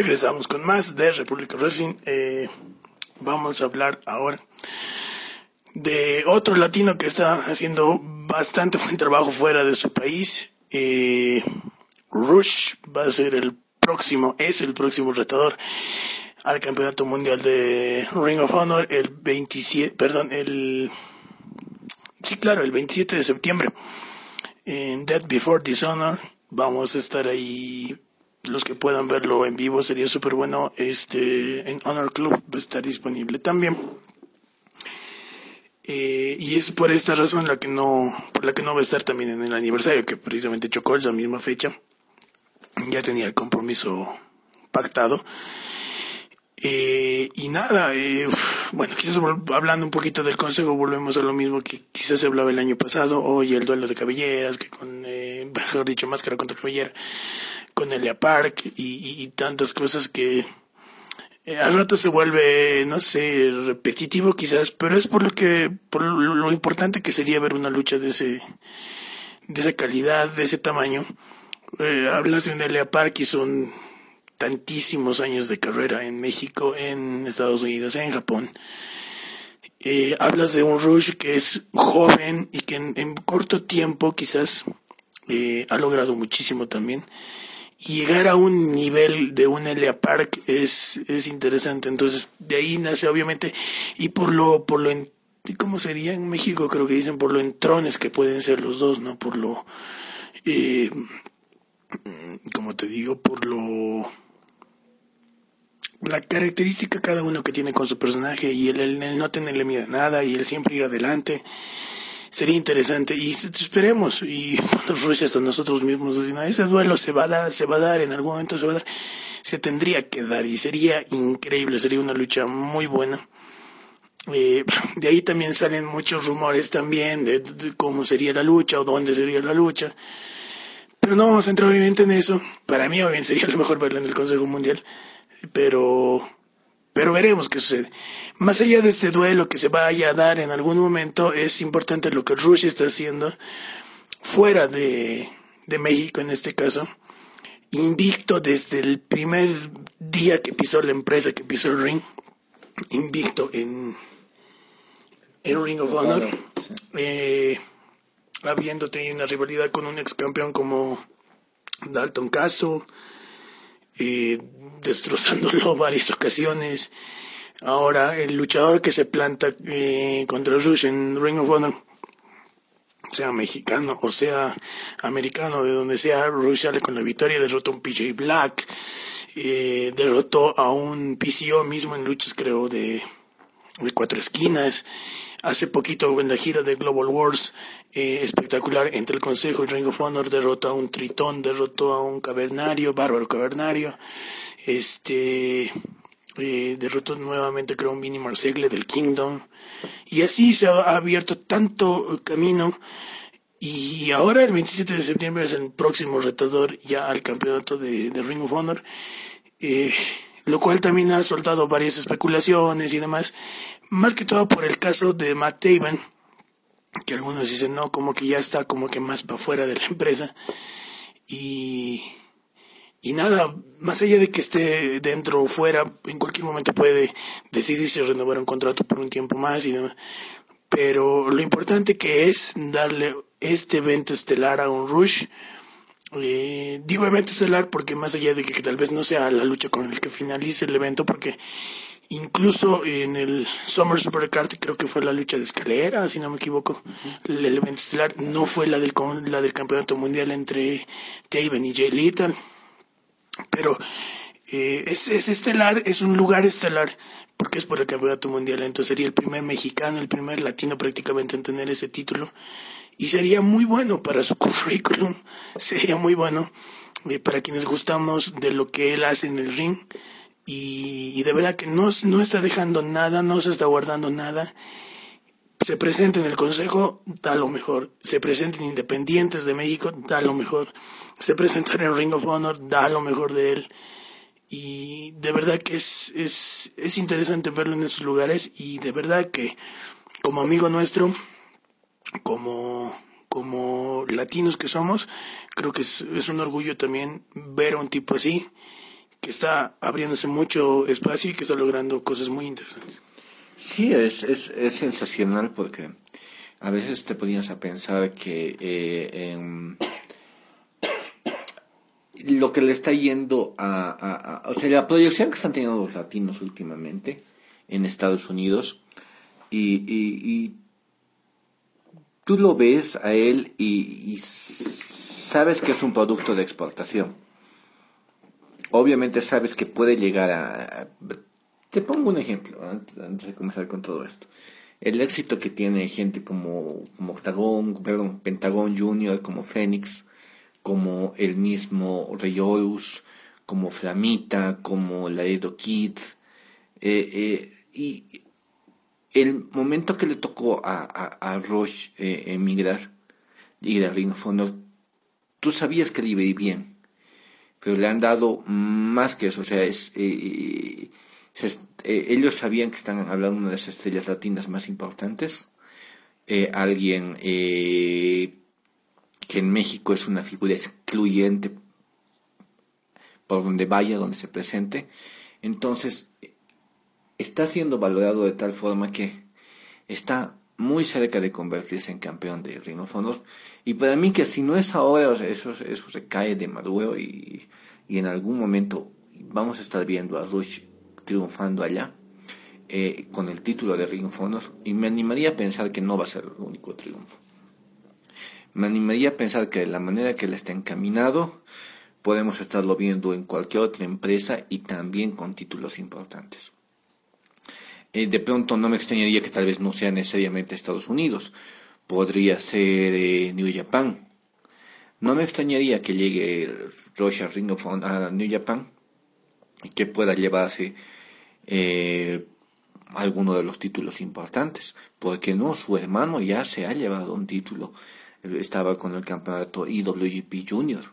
Regresamos con más de República Wrestling. Eh, vamos a hablar ahora de otro latino que está haciendo bastante buen trabajo fuera de su país. Eh, Rush va a ser el próximo, es el próximo retador al Campeonato Mundial de Ring of Honor el 27, perdón, el, sí claro, el 27 de septiembre en Death Before Dishonor. Vamos a estar ahí los que puedan verlo en vivo sería súper bueno. Este, en Honor Club va a estar disponible también. Eh, y es por esta razón la que no, por la que no va a estar también en el aniversario, que precisamente chocó esa misma fecha. Ya tenía el compromiso pactado. Eh, y nada, eh, bueno, quizás hablando un poquito del consejo, volvemos a lo mismo que quizás se hablaba el año pasado, hoy el duelo de cabelleras, que con, eh, [LAUGHS] mejor dicho, máscara contra cabellera, con Elia Park y, tantas cosas que eh, al rato se vuelve, no sé, repetitivo quizás, pero es por lo que, por lo, lo importante que sería ver una lucha de ese, de esa calidad, de ese tamaño. Eh, hablas de un Elia Park y son tantísimos años de carrera en México, en Estados Unidos, en Japón. Eh, hablas de un Rush que es joven y que en, en corto tiempo quizás eh, ha logrado muchísimo también. Llegar a un nivel de un Elia Park es, es interesante. Entonces, de ahí nace obviamente, y por lo, por lo, ¿cómo sería en México? Creo que dicen por lo entrones que pueden ser los dos, ¿no? Por lo, eh, como te digo, por lo la característica cada uno que tiene con su personaje y el, no tenerle miedo a nada y el siempre ir adelante sería interesante. Y esperemos y [LAUGHS] Rusia hasta nosotros mismos ese duelo se va a dar se va a dar en algún momento se va a dar se tendría que dar y sería increíble sería una lucha muy buena. Eh, [LAUGHS] de ahí también salen muchos rumores también de, de, cómo sería la lucha o dónde sería la lucha. Pero no vamos a entrar obviamente en eso. Para mí obviamente sería lo mejor verlo en el Consejo Mundial pero pero veremos qué sucede. Más allá de este duelo que se vaya a dar en algún momento, es importante lo que Rusia está haciendo fuera de, de México en este caso, invicto desde el primer día que pisó la empresa, que pisó el ring, invicto en, en Ring of Honor, eh, habiendo tenido una rivalidad con un ex campeón como Dalton Castle, eh, destrozándolo [LAUGHS] varias ocasiones. Ahora, el luchador que se planta eh, contra Rush en Ring of Honor, sea mexicano o sea americano, de donde sea, Rush sale con la victoria, derrotó a un PJ Black, eh, derrotó a un PCO mismo en luchas, creo, de, de cuatro esquinas. Hace poquito en la gira de Global Wars, eh, espectacular, entre el Consejo y Ring of Honor, derrotó a un Tritón, derrotó a un Cavernario, Bárbaro Cavernario, este, eh, derrotó nuevamente creo un Mini Marsegle del Kingdom, y así se ha abierto tanto camino, y ahora el 27 de septiembre es el próximo retador ya al campeonato de, de Ring of Honor, eh, lo cual también ha soltado varias especulaciones y demás, más que todo por el caso de Matt Taven, que algunos dicen no, como que ya está como que más para afuera de la empresa, y, y nada, más allá de que esté dentro o fuera, en cualquier momento puede decidirse renovar un contrato por un tiempo más y demás. Pero lo importante que es darle este evento estelar a un Rush, eh, digo evento estelar porque más allá de que, que, tal vez no sea la lucha con el que finalice el evento, porque incluso en el Summer Supercard creo que fue la lucha de escalera, si no me equivoco, el evento estelar no fue la del, la del campeonato mundial entre Taven y Jay Little, pero eh, es, es estelar, es un lugar estelar, porque es por el campeonato mundial, entonces sería el primer mexicano, el primer latino prácticamente en tener ese título y sería muy bueno para su [LAUGHS] currículum, sería muy bueno eh, para quienes gustamos de lo que él hace en el ring y, de verdad que no, no está dejando nada, no se está guardando nada. Se presenta en el Consejo, da lo mejor. Se presenta en Independientes de México, da lo mejor. Se presenta en Ring of Honor, da lo mejor de él. Y de verdad que es, es, es interesante verlo en esos lugares y de verdad que como amigo nuestro, como, como latinos que somos, creo que es, es, un orgullo también ver a un tipo así, que está abriéndose mucho espacio y que está logrando cosas muy interesantes. Sí, es, es, es sensacional porque a veces te ponías a pensar que eh, en lo que le está yendo a, o sea, la proyección que están teniendo los latinos últimamente en Estados Unidos y, y, y tú lo ves a él y, y, sabes que es un producto de exportación. Obviamente sabes que puede llegar a... Te pongo un ejemplo antes, de comenzar con todo esto. El éxito que tiene gente como, como perdón, Pentagon Junior, como Fénix, como el mismo Reyolus, como Flamita, como Laredo Kid. Eh, eh, y el momento que le tocó a, a, a Roche eh, emigrar y de Ring of tú sabías que le iba ir bien, pero le han dado más que eso, o sea, es, eh, eh, ellos sabían que están hablando de una de las estrellas latinas más importantes, alguien que en México es una figura excluyente por donde vaya, donde se presente, entonces está siendo valorado de tal forma que está muy cerca de convertirse en campeón de Ring of Honor. Y para mí que si no es ahora, eso, eso se cae de maduro y, y, en algún momento vamos a estar viendo a Rush triunfando allá eh, con el título de Ring of Honor. Y me animaría a pensar que no va a ser el único triunfo. Me animaría a pensar que de la manera que él está encaminado, podemos estarlo viendo en cualquier otra empresa y también con títulos importantes. Eh, de pronto no me extrañaría que tal vez no sea necesariamente Estados Unidos, podría ser eh, New Japan. No me extrañaría que llegue Rocha Ring of a New Japan y que pueda llevarse eh, alguno de los títulos importantes, porque no, su hermano ya se ha llevado un título, estaba con el campeonato IWGP Junior,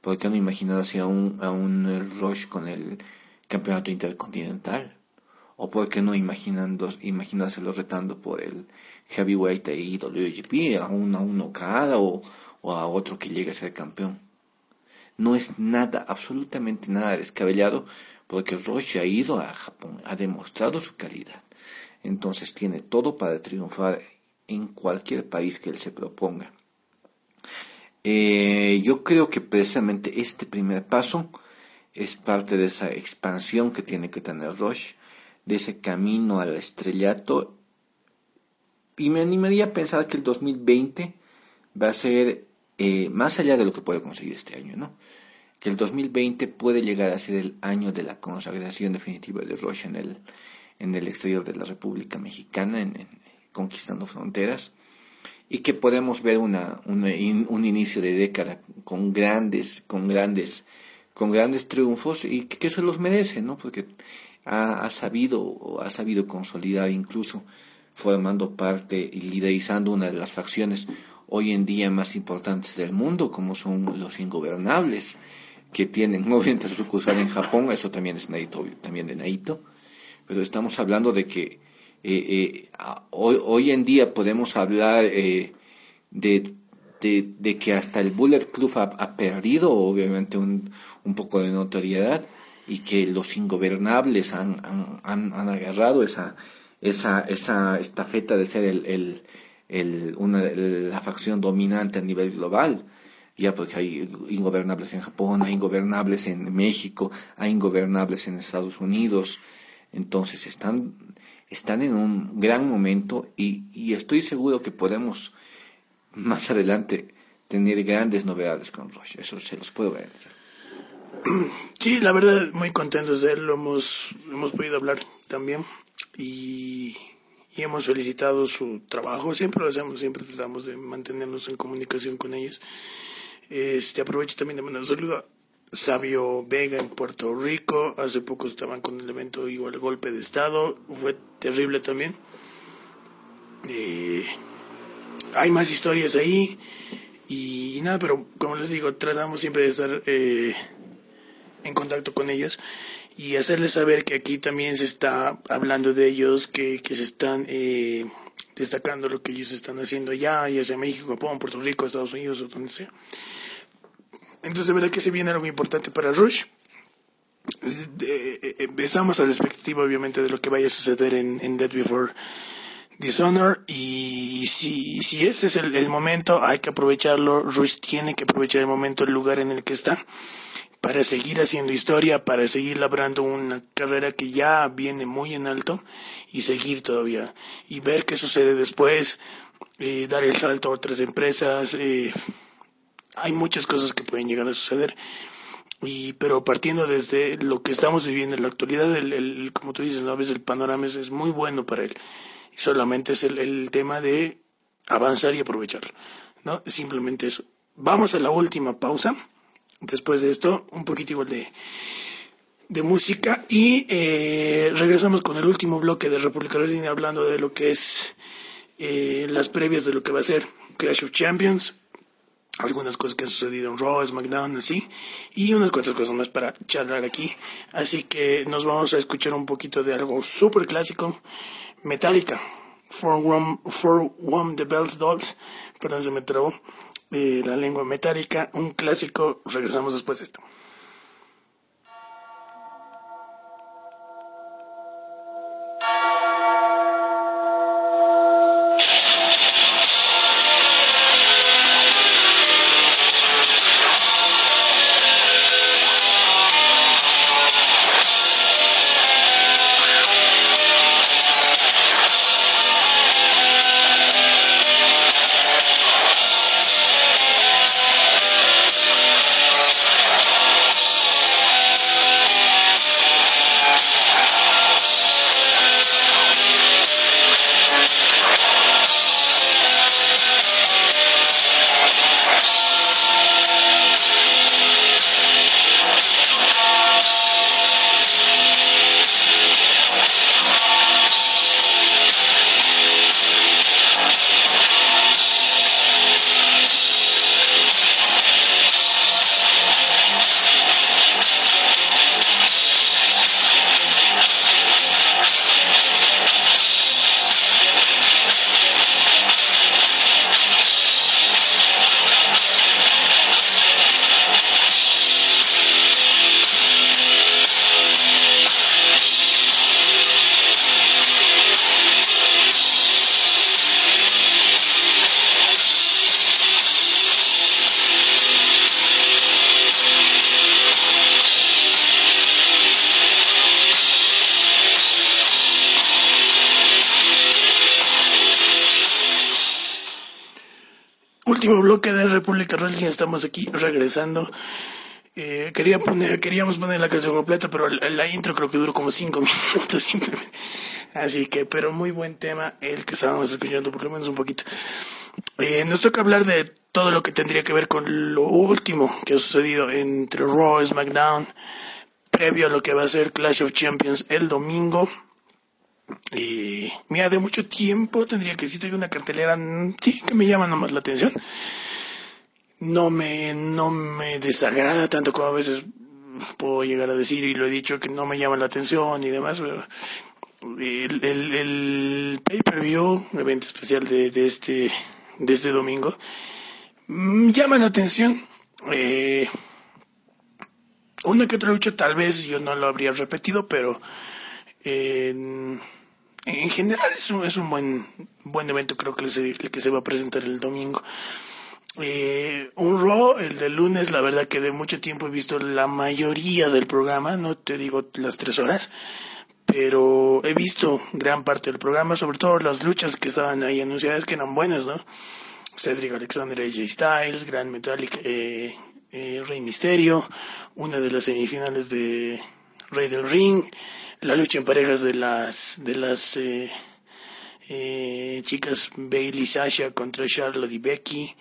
porque no imaginarse a un, a un Rush con el campeonato intercontinental? ¿O por qué no imaginando, imaginárselo retando por el heavyweight de IWGP, a un, a un Okada o, o a otro que llegue a ser campeón? No es nada, absolutamente nada descabellado, porque Roche ha ido a Japón, ha demostrado su calidad. Entonces tiene todo para triunfar en cualquier país que él se proponga. Eh, yo creo que precisamente este primer paso es parte de esa expansión que tiene que tener Roche, de ese camino al estrellato. Y me animaría a pensar que el 2020 va a ser eh, más allá de lo que puede conseguir este año, ¿no? Que el 2020 puede llegar a ser el año de la consagración definitiva de Roche en el, en el exterior de la República Mexicana, en, conquistando fronteras y que podemos ver una, un inicio de década con grandes, con grandes, con grandes triunfos y que, se los merece, ¿no? Porque ha, ha, sabido, ha sabido consolidar incluso formando parte y liderizando una de las facciones hoy en día más importantes del mundo, como son los ingobernables, que tienen [LAUGHS] obviamente su sucursal en Japón, eso también es mérito también de Naito, pero estamos hablando de que eh, eh, hoy, hoy, en día podemos hablar eh, de, de, que hasta el Bullet Club ha, perdido obviamente un, un, poco de notoriedad y que los ingobernables han, han, han, agarrado esa, esa, esa estafeta de ser el, el, el, una, la facción dominante a nivel global. Ya porque hay ingobernables en Japón, hay ingobernables en México, hay ingobernables en Estados Unidos, entonces están están en un gran momento y, estoy seguro que podemos más adelante tener grandes novedades con Roche, eso se los puedo garantizar. [CLEARS THROAT] Sí, la verdad, muy contentos de él, lo hemos, hemos podido hablar también y, y, hemos felicitado su trabajo, siempre lo hacemos, siempre tratamos de mantenernos en comunicación con ellos. Este, aprovecho también de mandar un saludo Sabio Vega en Puerto Rico. Hace poco estaban con el evento igual el golpe de estado. Fue terrible también. Eh, hay más historias ahí. Y, nada, pero como les digo, tratamos siempre de estar eh, en contacto con ellos y hacerles saber que aquí también se está hablando de ellos, que, que se están eh, destacando lo que ellos están haciendo allá, ya sea México, Japón, Puerto Rico, Estados Unidos o donde sea. Entonces, de verdad que se viene algo importante para Rush. Eh, estamos a la expectativa, obviamente, de lo que vaya a suceder en, en Dead Before Dishonor. Y si, si ese es el, momento, hay que aprovecharlo. Rush tiene que aprovechar el momento, el lugar en el que está, para seguir haciendo historia, para seguir labrando una carrera que ya viene muy en alto y seguir todavía. Y ver qué sucede después, eh, dar el salto a otras empresas. Eh, hay muchas cosas que pueden llegar a suceder. Y, pero partiendo desde lo que estamos viviendo en la actualidad, el, como tú dices, ¿no? a el panorama es, muy bueno para él. Y solamente es el, el tema de avanzar y aprovecharlo. ¿no? Simplemente eso. Vamos a la última pausa. Después de esto, un poquito de, de música. Y eh, regresamos con el último bloque de República Latina hablando de lo que es eh, las previas de lo que va a ser Clash of Champions algunas cosas que han sucedido en Raw, SmackDown, así, y unas cuantas cosas más para charlar aquí. Así que nos vamos a escuchar un poquito de algo súper clásico, Metallica, For One, For One The Belt Dolls, perdón, se me trabó eh, la lengua metálica, un clásico, regresamos después de esto. Estamos aquí regresando. Eh, quería poner, queríamos poner la canción completa, pero la, la intro creo que duró como cinco [LAUGHS] minutos simplemente. Así que, pero muy buen tema el que estábamos escuchando, por lo menos un poquito. Eh, nos toca hablar de todo lo que tendría que ver con lo último que ha sucedido entre Raw y SmackDown, previo a lo que va a ser Clash of Champions el domingo. Y mira, de mucho tiempo tendría que decirte una cartelera, mm, sí, que me llama nomás la atención. No me, no me desagrada tanto como a veces puedo llegar a decir y lo he dicho que no me llama la atención y demás. Pero el, el, pay-per-view, evento especial de, de este, de este domingo, mm, llama la atención. Eh, una que otra lucha tal vez yo no lo habría repetido, pero eh, en general es un, es un buen, buen evento, creo que el que se va a presentar el domingo. Eh, un Raw, el de lunes, la verdad que de mucho tiempo he visto la mayoría del programa, no te digo las tres horas, pero he visto gran parte del programa, sobre todo las luchas que estaban ahí anunciadas que eran buenas, ¿no? Cedric Alexander, AJ Styles, Grand Metallic, eh, eh, Rey Misterio, una de las semifinales de Rey del Ring, la lucha en parejas de las de las eh, eh, chicas Bailey Sasha contra Charlotte y Becky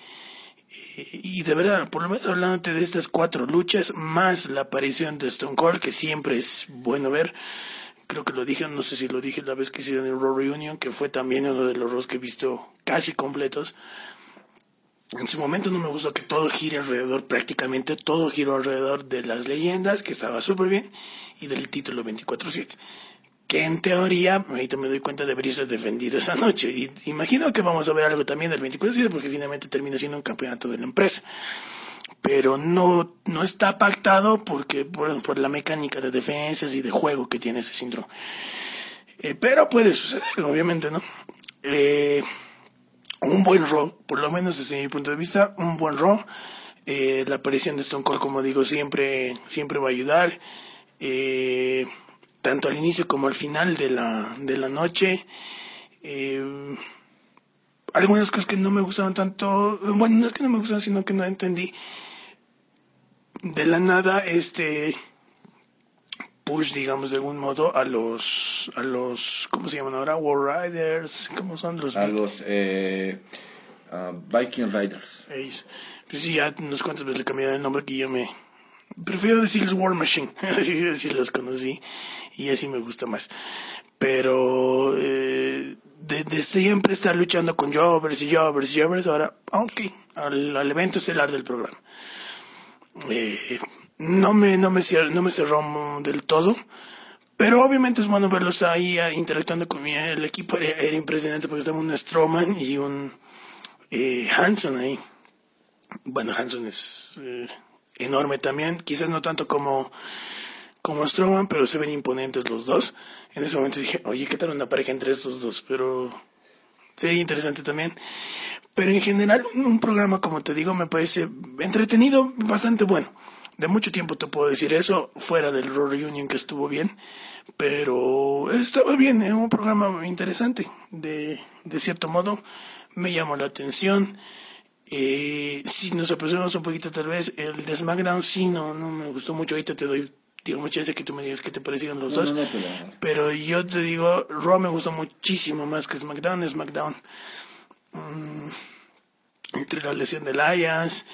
y de verdad, por lo menos hablándote de estas cuatro luchas, más la aparición de Stone Cold, que siempre es bueno ver, creo que lo dije, no sé si lo dije la vez que hicieron el Raw Reunion, que fue también uno de los Raws que he visto casi completos. En su momento no me gustó que todo gire alrededor, prácticamente todo giró alrededor de las leyendas, que estaba súper bien, y del título 24-7 que en teoría, ahorita me doy cuenta, debería ser defendido esa noche. Y imagino que vamos a ver algo también del 24 porque finalmente termina siendo un campeonato de la empresa. Pero no, no está pactado porque por, la mecánica de defensas y de juego que tiene ese síndrome. Eh, pero puede suceder, obviamente, ¿no? Eh, un buen Raw, por lo menos desde mi punto de vista, un buen Raw. Eh, la aparición de Stone Cold, como digo, siempre, siempre va a ayudar. Eh, tanto al inicio como al final de la, de la noche. Eh, algunas cosas que no me gustaron tanto, bueno, no es que no me gustaron, sino que no entendí. De la nada, este push, digamos, de algún modo, a los, a los, ¿cómo se llaman ahora? War Riders, ¿cómo son los? A los eh, uh, Viking Riders. Ellos. Pues sí, ya unos cuantas veces le cambiaron el nombre que yo me, prefiero decirles War Machine, [LAUGHS] así, así los conocí y así me gusta más. Pero eh, desde siempre estar luchando con Jovers y Jovers y Jovers, ahora, ok, al, al evento estelar del programa. Eh, no me, no me, no me cerró del todo, pero obviamente es bueno verlos ahí ah, interactuando con el equipo era, impresionante porque estaba un Strowman y un eh, Hanson ahí. Bueno, Hanson es eh, enorme también, quizás no tanto como, como Strowman, pero se ven imponentes los dos. En ese momento dije, oye, ¿qué tal una pareja entre estos dos? Pero sería interesante también. Pero en general, un, programa, como te digo, me parece entretenido, bastante bueno. De mucho tiempo te puedo decir eso, fuera del Raw Reunion que estuvo bien, pero estaba bien, era un programa interesante, de, de cierto modo, me llamó la atención. Eh, si nos apresuramos un poquito tal vez, el de SmackDown sí no, no me gustó mucho, ahorita te doy mucha chance que tú me digas que te parecieron los No, dos. no, no, pero- yo te digo, Raw me gustó muchísimo más que SmackDown. SmackDown, mm, entre la lesión de Elias,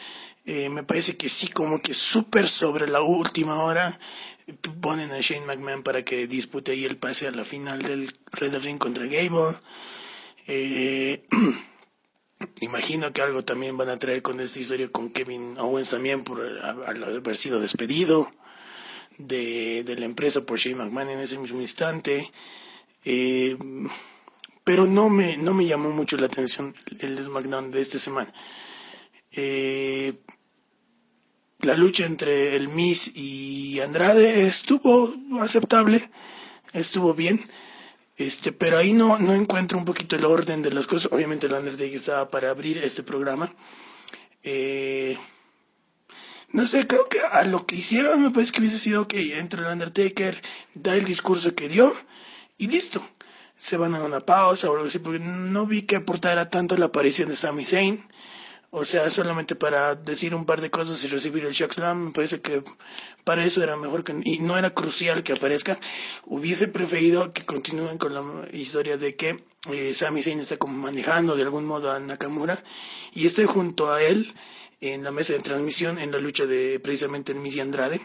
eh, me parece que sí, como que súper sobre la última hora, ponen a Shane McMahon para que dispute ahí el pase a la final del Red Ring contra Gable. Eh, [CLEARS THROAT] imagino que algo también van a traer con esta historia con Kevin Owens también por haber sido despedido de, la empresa por Shane McMahon en ese mismo instante. Eh, pero no me, no me llamó mucho la atención el SmackDown de esta semana. Eh, la lucha entre el Miz y Andrade estuvo aceptable, estuvo bien. Este, pero ahí no, no encuentro un poquito el orden de las cosas. Obviamente el Undertaker estaba para abrir este programa. Eh, no sé, creo que a lo que hicieron me parece que hubiese sido que entre el Undertaker, da el discurso que dio y listo. Se van a una pausa o algo así, porque no vi que aportara tanto la aparición de Sami Zayn O sea, solamente para decir un par de cosas y recibir el Shock Slam, me parece que para eso era mejor que, y no era crucial que aparezca. Hubiese preferido que continúen con la historia de que eh, Sami Zayn está como manejando de algún modo a Nakamura y esté junto a él en la mesa de transmisión en la lucha de precisamente el Missy Andrade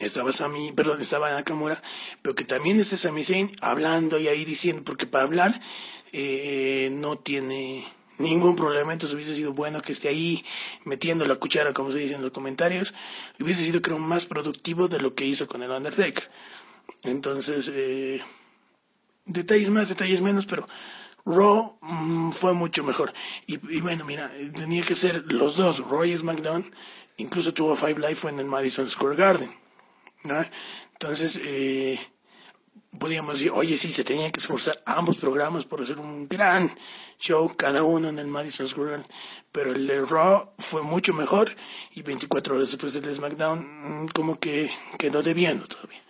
estaba Sami, perdón, estaba Nakamura, pero que también es Sami Zayn hablando y ahí diciendo, porque para hablar eh, no tiene ningún problema, entonces hubiese sido bueno que esté ahí metiendo la cuchara, como se dice en los comentarios, hubiese sido creo más productivo de lo que hizo con el Undertaker. Entonces, eh, detalles más, detalles menos, pero Raw mm, fue mucho mejor. Y, bueno, mira, tenía que ser los dos, Raw y SmackDown, incluso tuvo Five Life en el Madison Square Garden. ¿no? Entonces, eh, podríamos decir, oye, sí, se tenían que esforzar ambos programas por hacer un gran show, cada uno en el Madison Square Garden, pero el de Raw fue mucho mejor y 24 horas después del SmackDown mm, como que quedó debiendo todavía.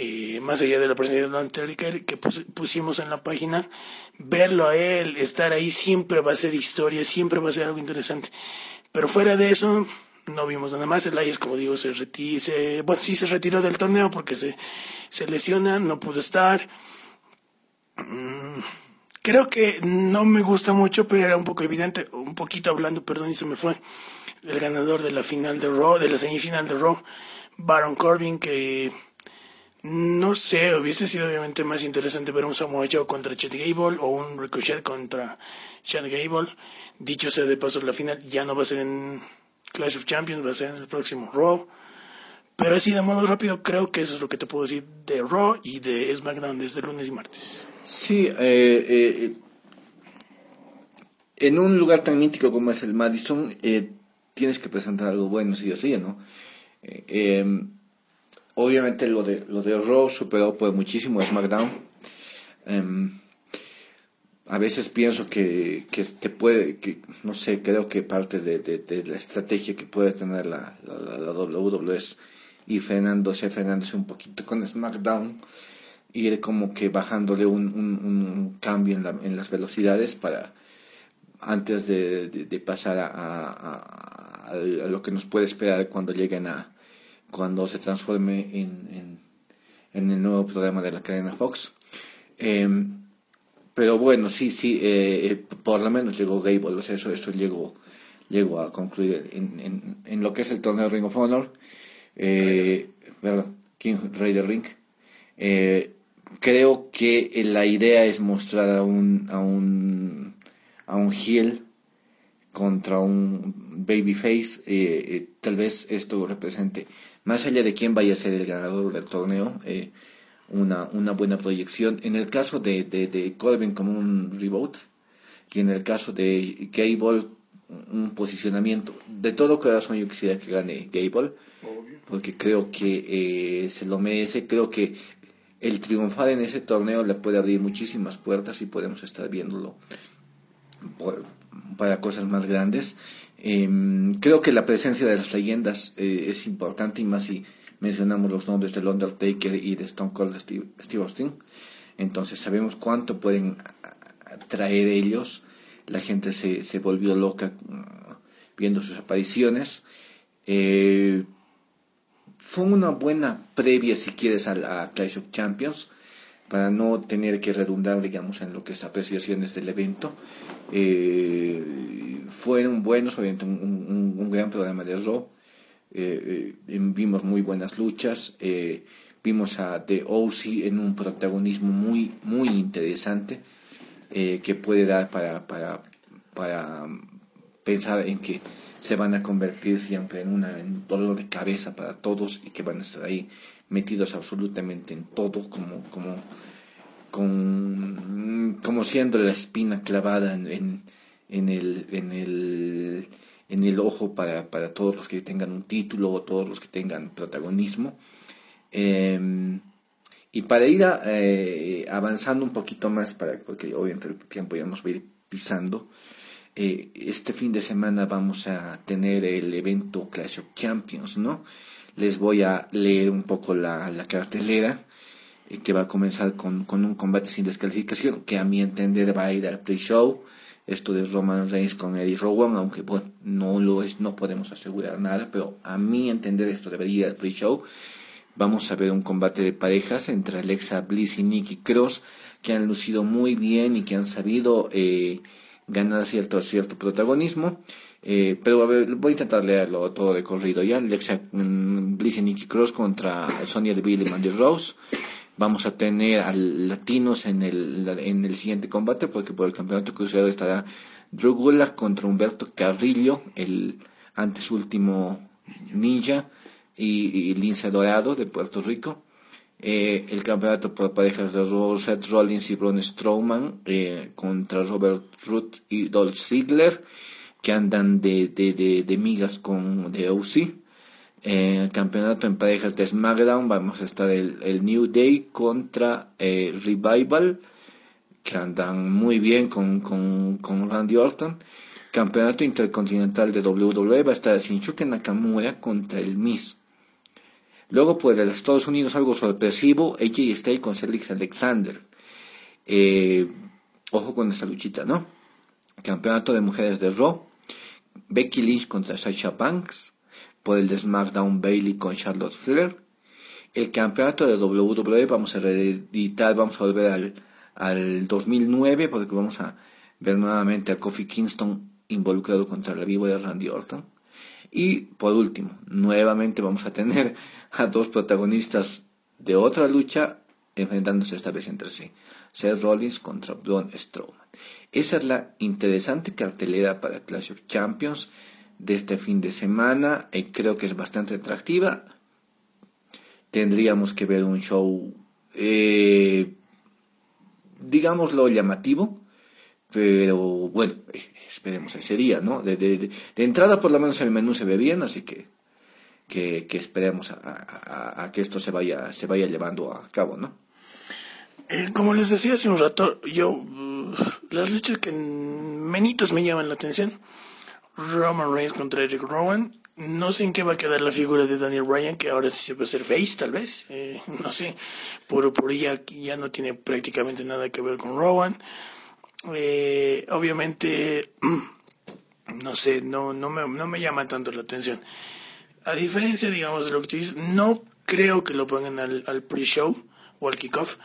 Eh, más allá de la presencia de Undertaker que pusimos en la página, verlo a él, estar ahí siempre va a ser historia, siempre va a ser algo interesante. Pero fuera de eso, no vimos nada más. Elias, como digo, se, retiró, se, bueno, sí se retiró del torneo porque se, se lesiona, no pudo estar. Mm, creo que no me gusta mucho, pero era un poco evidente, un poquito hablando, perdón, y se me fue, el ganador de la final de Raw, de la semifinal de Raw, Baron Corbin, que no sé, hubiese sido obviamente más interesante ver un Samoa Joe contra Chad Gable o un Ricochet contra Chad Gable. Dicho sea de paso, la final ya no va a ser en Clash of Champions va a ser en el próximo Raw. Pero así de modo rápido, creo que eso es lo que te puedo decir de Raw y de SmackDown desde lunes y martes. Sí, eh, eh, en un lugar tan mítico como es el Madison, eh, tienes que presentar algo bueno, sí o sí, ¿no? Em, obviamente lo de, lo de Raw superó por muchísimo a SmackDown. A veces pienso que, que, puede, que no sé, creo que parte de, de, la estrategia que puede tener la, la, la, WWE es ir frenándose, frenándose un poquito con SmackDown, ir como que bajándole un, un, cambio en, la, en, las velocidades para antes de, pasar a, lo que nos puede esperar cuando lleguen a, cuando se transforme en, en, en el nuevo programa de la cadena Fox. Eh, pero bueno, sí, sí, eh, eh, por lo menos llegó Gable, o sea, eso, eso llegó, llegó a concluir en, lo que es el torneo Ring of Honor, eh, King Raider Ring. Eh, creo que la idea es mostrar a un, a un, a un heel contra un babyface, eh, tal vez esto represente, más allá de quién vaya a ser el ganador del torneo, eh, una, una buena proyección. En el caso de, de, de Corbin como un reboot, y en el caso de Gable un posicionamiento. De todo corazón yo quisiera que gane Gable, porque creo que eh, se lo merece, creo que el triunfar en ese torneo le puede abrir muchísimas puertas y podemos estar viéndolo para cosas más grandes. Em, creo que la presencia de las leyendas eh, es importante y más si mencionamos los nombres del Undertaker y de Stone Cold Steve, Austin. Entonces sabemos cuánto pueden traer ellos. La gente se, se volvió loca uh, viendo sus apariciones. Eh, fue una buena previa, si quieres, a la Clash of Champions, para no tener que redundar, digamos, en lo que es apreciaciones del evento. Eh, fueron buenos, obviamente, un, un, un gran programa de Raw eh, eh, vimos muy buenas luchas, eh, vimos a The OC en un protagonismo muy, muy interesante que puede dar para, para, para pensar en que se van a convertir siempre en, una, un dolor de cabeza para todos y que van a estar ahí metidos absolutamente en todo como, como, con, como siendo la espina clavada en, en, el, en el en el ojo para, para todos los que tengan un título o todos los que tengan protagonismo. Em, y para ir eh, avanzando un poquito más, para, porque obviamente el tiempo ya nos a ir pisando, eh, este fin de semana vamos a tener el evento Clash of Champions, ¿no? Les voy a leer un poco la, la cartelera, eh, que va a comenzar con, con, un combate sin descalificación, que a mi entender va a ir al pre-show, esto de Roman Reigns con Eddie Rowan, aunque bueno, no lo es, no podemos asegurar nada, pero a mi entender esto debería ser show. Vamos a ver un combate de parejas entre Alexa Bliss y Nikki Cross, que han lucido muy bien y que han sabido eh, ganar cierto, cierto protagonismo. Eh, pero a ver, voy a intentar leerlo todo de corrido ya. Alexa mm, Bliss y Nikki Cross contra Sonia Deville y Mandy Rose. Vamos a tener a latinos en el, en el siguiente combate porque por el campeonato crucero estará Drew Gulak contra Humberto Carrillo, el antes último ninja, y, Lince Dorado de Puerto Rico. Eh, el campeonato por parejas de Seth Rollins y Braun Strowman eh, contra Robert Root y Dolph Ziggler que andan de, de, de, de migas con de OC. El campeonato en parejas de SmackDown vamos a estar el, New Day contra eh, Revival, que andan muy bien con, con, con, Randy Orton. Campeonato intercontinental de WWE va a estar Shinsuke Nakamura contra el Miz. Luego, pues, de los Estados Unidos, algo sorpresivo, AJ Styles con Felix Alexander. Eh, ojo con esta luchita, ¿no? Campeonato de mujeres de Raw. Becky Lynch contra Sasha Banks por el de SmackDown Bailey con Charlotte Flair. El campeonato de WWE vamos a reeditar, vamos a volver al, al 2009 porque vamos a ver nuevamente a Kofi Kingston involucrado contra la vivo de Randy Orton. Y por último, nuevamente vamos a tener a dos protagonistas de otra lucha enfrentándose esta vez entre sí. Seth Rollins contra Braun Strowman. Esa es la interesante cartelera para Clash of Champions de este fin de semana. y creo que es bastante atractiva. Tendríamos que ver un show, eh, digámoslo, llamativo. Pero bueno, esperemos ese día, ¿no? De, de, entrada por lo menos el menú se ve bien, así que, que, esperemos a, que esto se vaya, se vaya llevando a cabo, ¿no? Eh, como les decía hace un rato, yo, las luchas que menitos me llaman la atención Roman Reigns contra Eric Rowan. No sé en qué va a quedar la figura de Daniel Bryan, que ahora sí se puede ser face, tal vez. Eh, no sé. Por, por ella ya no tiene prácticamente nada que ver con Rowan. Eh, obviamente, [CLEARS THROAT] no sé, no, no, me, no me llama tanto la atención. A diferencia, digamos, de lo que tú dices, no creo que lo pongan al, al pre-show o al kickoff,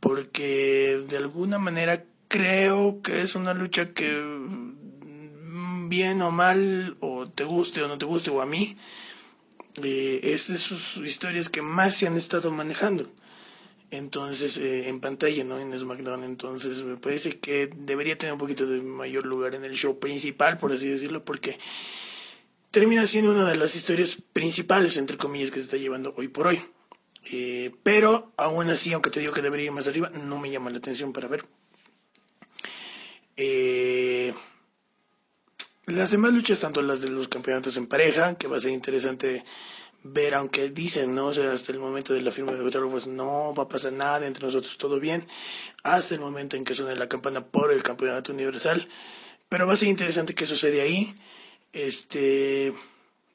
porque de alguna manera creo que es una lucha que bien o mal, o te guste o no te guste, o a mí, eh, es de sus historias que más se han estado manejando. Entonces, eh, en pantalla, ¿no? En SmackDown. Entonces, me parece que debería tener un poquito de mayor lugar en el show principal, por así decirlo, porque termina siendo una de las historias principales, entre comillas, que se está llevando hoy por hoy. Eh, pero, aún así, aunque te digo que debería ir más arriba, no me llama la atención para ver. Eh, las demás luchas, tanto las de los campeonatos en pareja, que va a ser interesante ver, aunque dicen, ¿no? O sea, hasta el momento de la firma de autógrafos no va a pasar nada, entre nosotros todo bien, hasta el momento en que suene la campana por el campeonato universal. Pero va a ser interesante que sucede ahí. Este.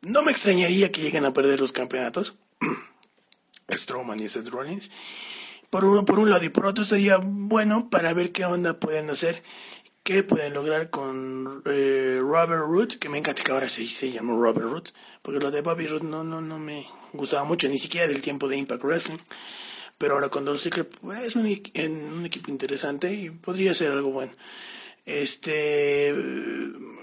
No me extrañaría que lleguen a perder los campeonatos. [CLEARS THROAT] Strowman y Seth Rollins. Por uno, por un lado y por otro estaría bueno para ver qué onda pueden hacer que pueden lograr con eh, Robert Root, que me encanta que ahora se, se llama Robert Root, porque lo de Bobby Root no, no, no me gustaba mucho, ni siquiera del tiempo de Impact Wrestling. Pero ahora con Dolph Secret pues, es un, un, equipo interesante y podría ser algo bueno. Este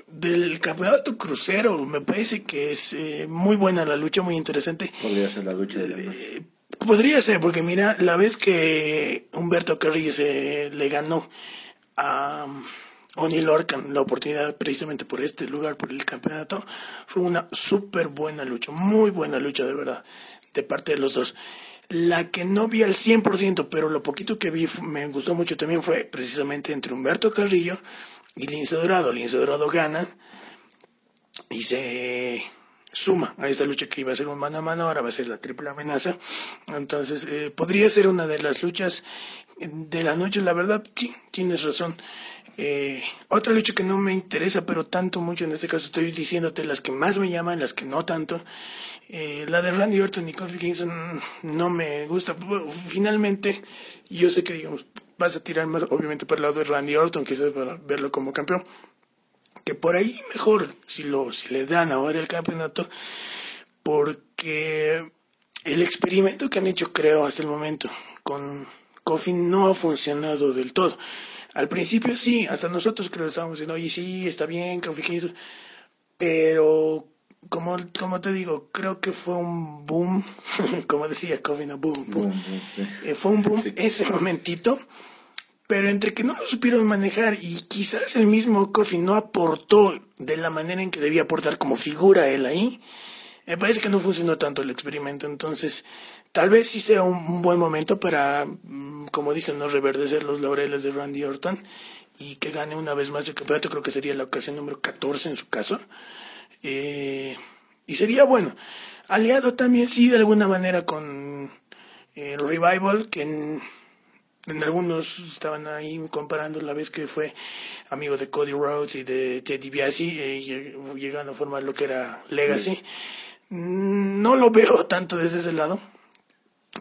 del campeonato crucero me parece que es eh, muy buena la lucha, muy interesante. Podría ser la lucha de la noche. Eh, podría ser, porque mira, la vez que Humberto Carrillo se le ganó a Oni Lorcan la oportunidad precisamente por este lugar, por el campeonato, fue una súper buena lucha, muy buena lucha de verdad, de parte de los dos. La que no vi al 100%, pero lo poquito que vi me gustó mucho también fue precisamente entre Humberto Carrillo y Lince Dorado. Lince Dorado gana y se suma a esta lucha que iba a ser un mano a mano, ahora va a ser la triple amenaza. Entonces, eh, podría ser una de las luchas de la noche, la verdad, sí, tienes razón. Eh, otra lucha que no me interesa, pero tanto mucho en este caso estoy diciéndote las que más me llaman, las que no tanto. Eh, la de Randy Orton y Kofi Kingston no me gusta. Finalmente, yo sé que digamos, vas a tirar más, obviamente, para el lado de Randy Orton, quizás para verlo como campeón. Que por ahí mejor, si, lo, si le dan ahora el campeonato, porque el experimento que han hecho, creo, hasta el momento, con Kofi no ha funcionado del todo. Al principio sí, hasta nosotros creo que estábamos diciendo, oye, sí, está bien, pero como, como te digo, creo que fue un boom, [LAUGHS] como decía Kofi, no, boom, boom. Eh, fue un boom ese momentito, pero entre que no lo supieron manejar y quizás el mismo Kofi no aportó de la manera en que debía aportar como figura él ahí, me parece que no funcionó tanto el experimento. Entonces, tal vez sí sea un, buen momento para, mm, como dicen, no reverdecer los laureles de Randy Orton y que gane una vez más el campeonato. Creo que sería la ocasión número 14 en su caso. Eh, y sería bueno. Aliado también, sí, de alguna manera con el Revival, que en, algunos estaban ahí comparando la vez que fue amigo de Cody Rhodes y de Teddy DiBiase, eh, llegando a formar lo que era Legacy. No lo veo tanto desde ese lado,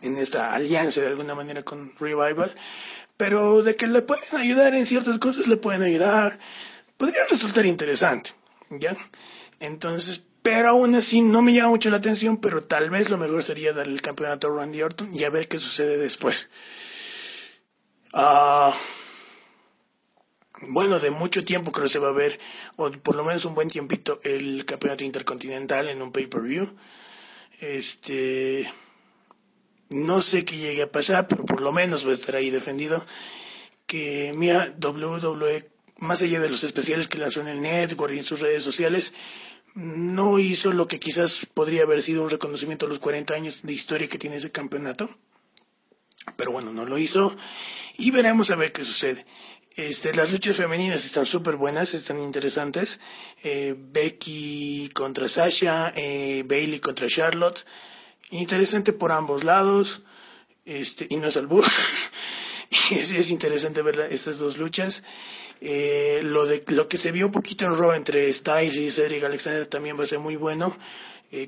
en esta alianza de alguna manera con Revival, pero de que le pueden ayudar en ciertas cosas, le pueden ayudar, podría resultar interesante, ¿ya? Entonces, pero aún así no me llama mucho la atención, pero tal vez lo mejor sería darle el campeonato a Randy Orton y a ver qué sucede después. Ah bueno, de mucho tiempo creo que se va a ver, o por lo menos un buen tiempito, el campeonato intercontinental en un pay-per-view. Este, no sé qué llegue a pasar, pero por lo menos va a estar ahí defendido. Que mira, WWE, más allá de los especiales que lanzó en el network y en sus redes sociales, no hizo lo que quizás podría haber sido un reconocimiento a los 40 años de historia que tiene ese campeonato. Pero bueno, no lo hizo y veremos a ver qué sucede. Este, las luchas femeninas están súper buenas, están interesantes. Eh, Becky contra Sasha, eh, Bailey contra Charlotte. Interesante por ambos lados. Este, y no es albur. [LAUGHS] es, es, interesante ver estas dos luchas. Eh, lo, de, lo que se vio un poquito en Raw entre Styles y Cedric Alexander también va a ser muy bueno.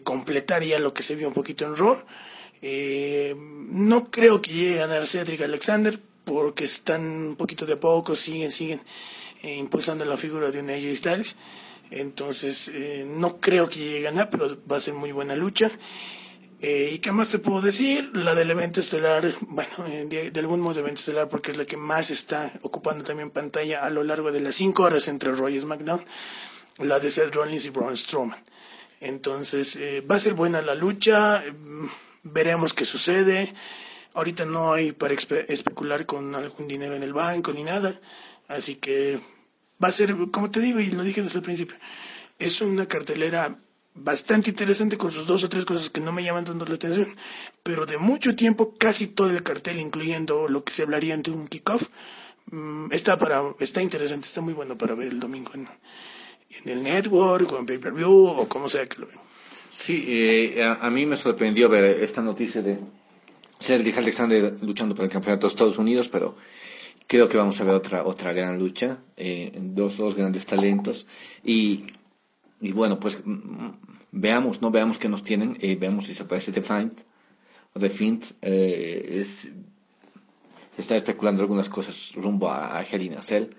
completaría lo que se vio un poquito en Raw. no creo que llegue a ganar Cedric Alexander, porque están un poquito de poco, siguen, siguen eh, impulsando la figura de un AJ Styles. Entonces, eh, no creo que llegue a ganar, pero va a ser muy buena lucha. Eh, ¿Y qué más te puedo decir? La del evento estelar, bueno, de, algún modo evento estelar porque es la que más está ocupando también pantalla a lo largo de las 5 horas entre Roy y SmackDown, la de Seth Rollins y Braun Strowman. Entonces, va a ser buena la lucha, veremos qué sucede. Ahorita no hay para especular con algún dinero en el banco ni nada. Así que va a ser, como te digo y lo dije desde el principio, es una cartelera bastante interesante con sus dos o tres cosas que no me llaman tanto la atención, pero de mucho tiempo casi todo el cartel, incluyendo lo que se hablaría ante un kickoff, mm, está para, está interesante, está muy bueno para ver el domingo en, el network o en pay-per-view o como sea que lo vean. Sí, eh, a, mí me sorprendió ver esta noticia de Cedric Alexander luchando por el campeonato de Estados Unidos, pero creo que vamos a ver otra otra gran lucha, eh, dos, dos grandes talentos. Y, y bueno, pues mm, mm, veamos, no veamos qué nos tienen, eh, veamos si se parece The Find The Fiend, eh, se está especulando algunas cosas rumbo a, a Hell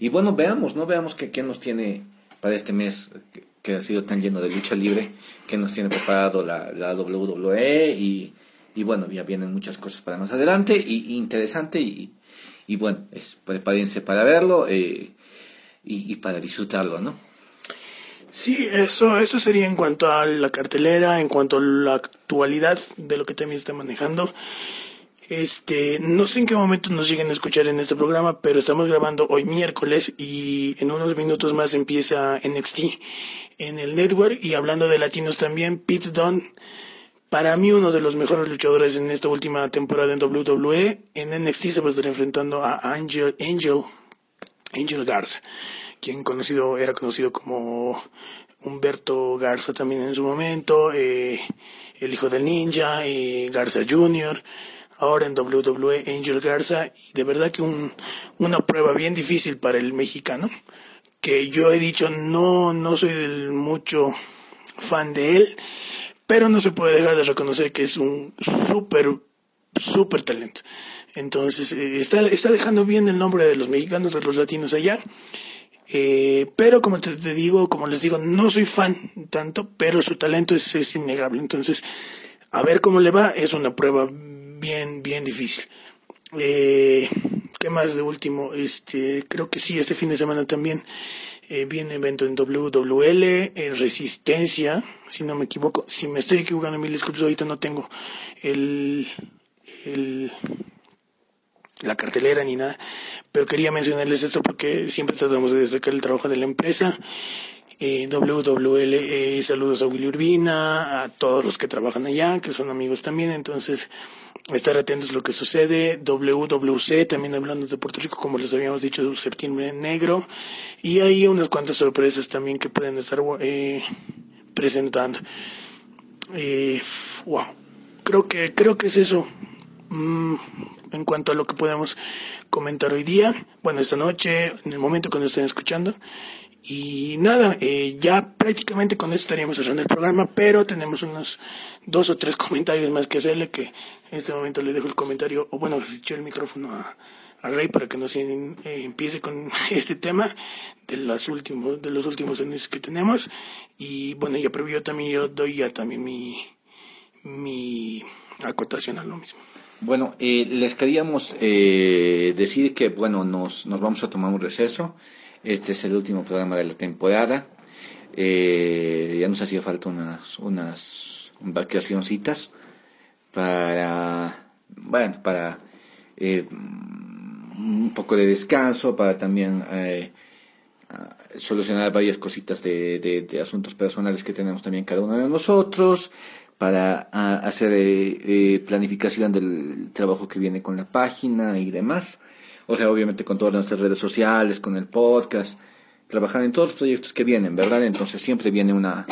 y bueno, veamos, no veamos qué, qué nos tiene para este mes que, que, ha sido tan lleno de lucha libre, qué nos tiene preparado la, la WWE y y bueno, ya vienen muchas cosas para más adelante y, interesante y, y, bueno, es, prepárense para verlo eh, y, para disfrutarlo, ¿no? Sí, eso, eso sería en cuanto a la cartelera, en cuanto a la actualidad de lo que también está manejando. Este, no sé en qué momento nos lleguen a escuchar en este programa, pero estamos grabando hoy miércoles y en unos minutos más empieza NXT en el network y hablando de latinos también, Pete Dunne para mí uno de los mejores luchadores en esta última temporada en WWE. En NXT se va a estar enfrentando a Angel, Angel, Angel Garza, quien conocido, era conocido como Humberto Garza también en su momento, eh, el hijo del ninja, eh, Garza Jr., ahora en WWE Angel Garza, y de verdad que un, una prueba bien difícil para el mexicano, que yo he dicho no, no soy del mucho fan de él, pero no se puede dejar de reconocer que es un súper súper talento. Entonces, eh, está, está dejando bien el nombre de los mexicanos, de los latinos allá. Eh, pero como te, digo, como les digo, no soy fan tanto, pero su talento es, es innegable. Entonces, a ver cómo le va, es una prueba bien, bien difícil. Eh, ¿Qué más de último? Este, creo que sí, este fin de semana también eh, viene evento en WWL, eh, Resistencia, si no me equivoco. Si me estoy equivocando, mil disculpas, ahorita no tengo el, el, la cartelera ni nada, pero quería mencionarles esto porque siempre tratamos de destacar el trabajo de la empresa. Eh, WWL, eh, saludos a Willy Urbina, a todos los que trabajan allá, que son amigos también, entonces estar atentos a lo que sucede. WWC, también hablando de Puerto Rico, como les habíamos dicho, septiembre negro, y hay unas cuantas sorpresas también que pueden estar eh, presentando. Eh, wow, creo que, creo que es eso. Mm, en cuanto a lo que podemos comentar hoy día, bueno, esta noche, en el momento nos estén escuchando. Y nada, eh, ya prácticamente con esto estaríamos cerrando el programa, pero tenemos unos dos o tres [LAUGHS] comentarios más que hacerle, que en este momento le dejo el comentario, o bueno, le echo el micrófono a, a Rey para que nos eh, empiece con [LAUGHS] este tema de los últimos, de los últimos años que tenemos. Y bueno, ya previo también yo doy ya también mi, mi acotación a lo mismo. Bueno, eh, les queríamos eh, decir que, bueno, nos, nos vamos a tomar un receso. Este es el último programa de la temporada. Eh, ya nos hacía falta unas, unas vacacioncitas para, bueno, para eh, un poco de descanso, para también eh, a- solucionar varias cositas de, de- asuntos personales que tenemos también cada uno de nosotros, para ah, hacer eh, eh, planificación del trabajo que viene con la página y demás. O sea, obviamente con todas nuestras redes sociales, con el podcast, trabajar en todos los proyectos que vienen, ¿verdad? Entonces siempre viene una...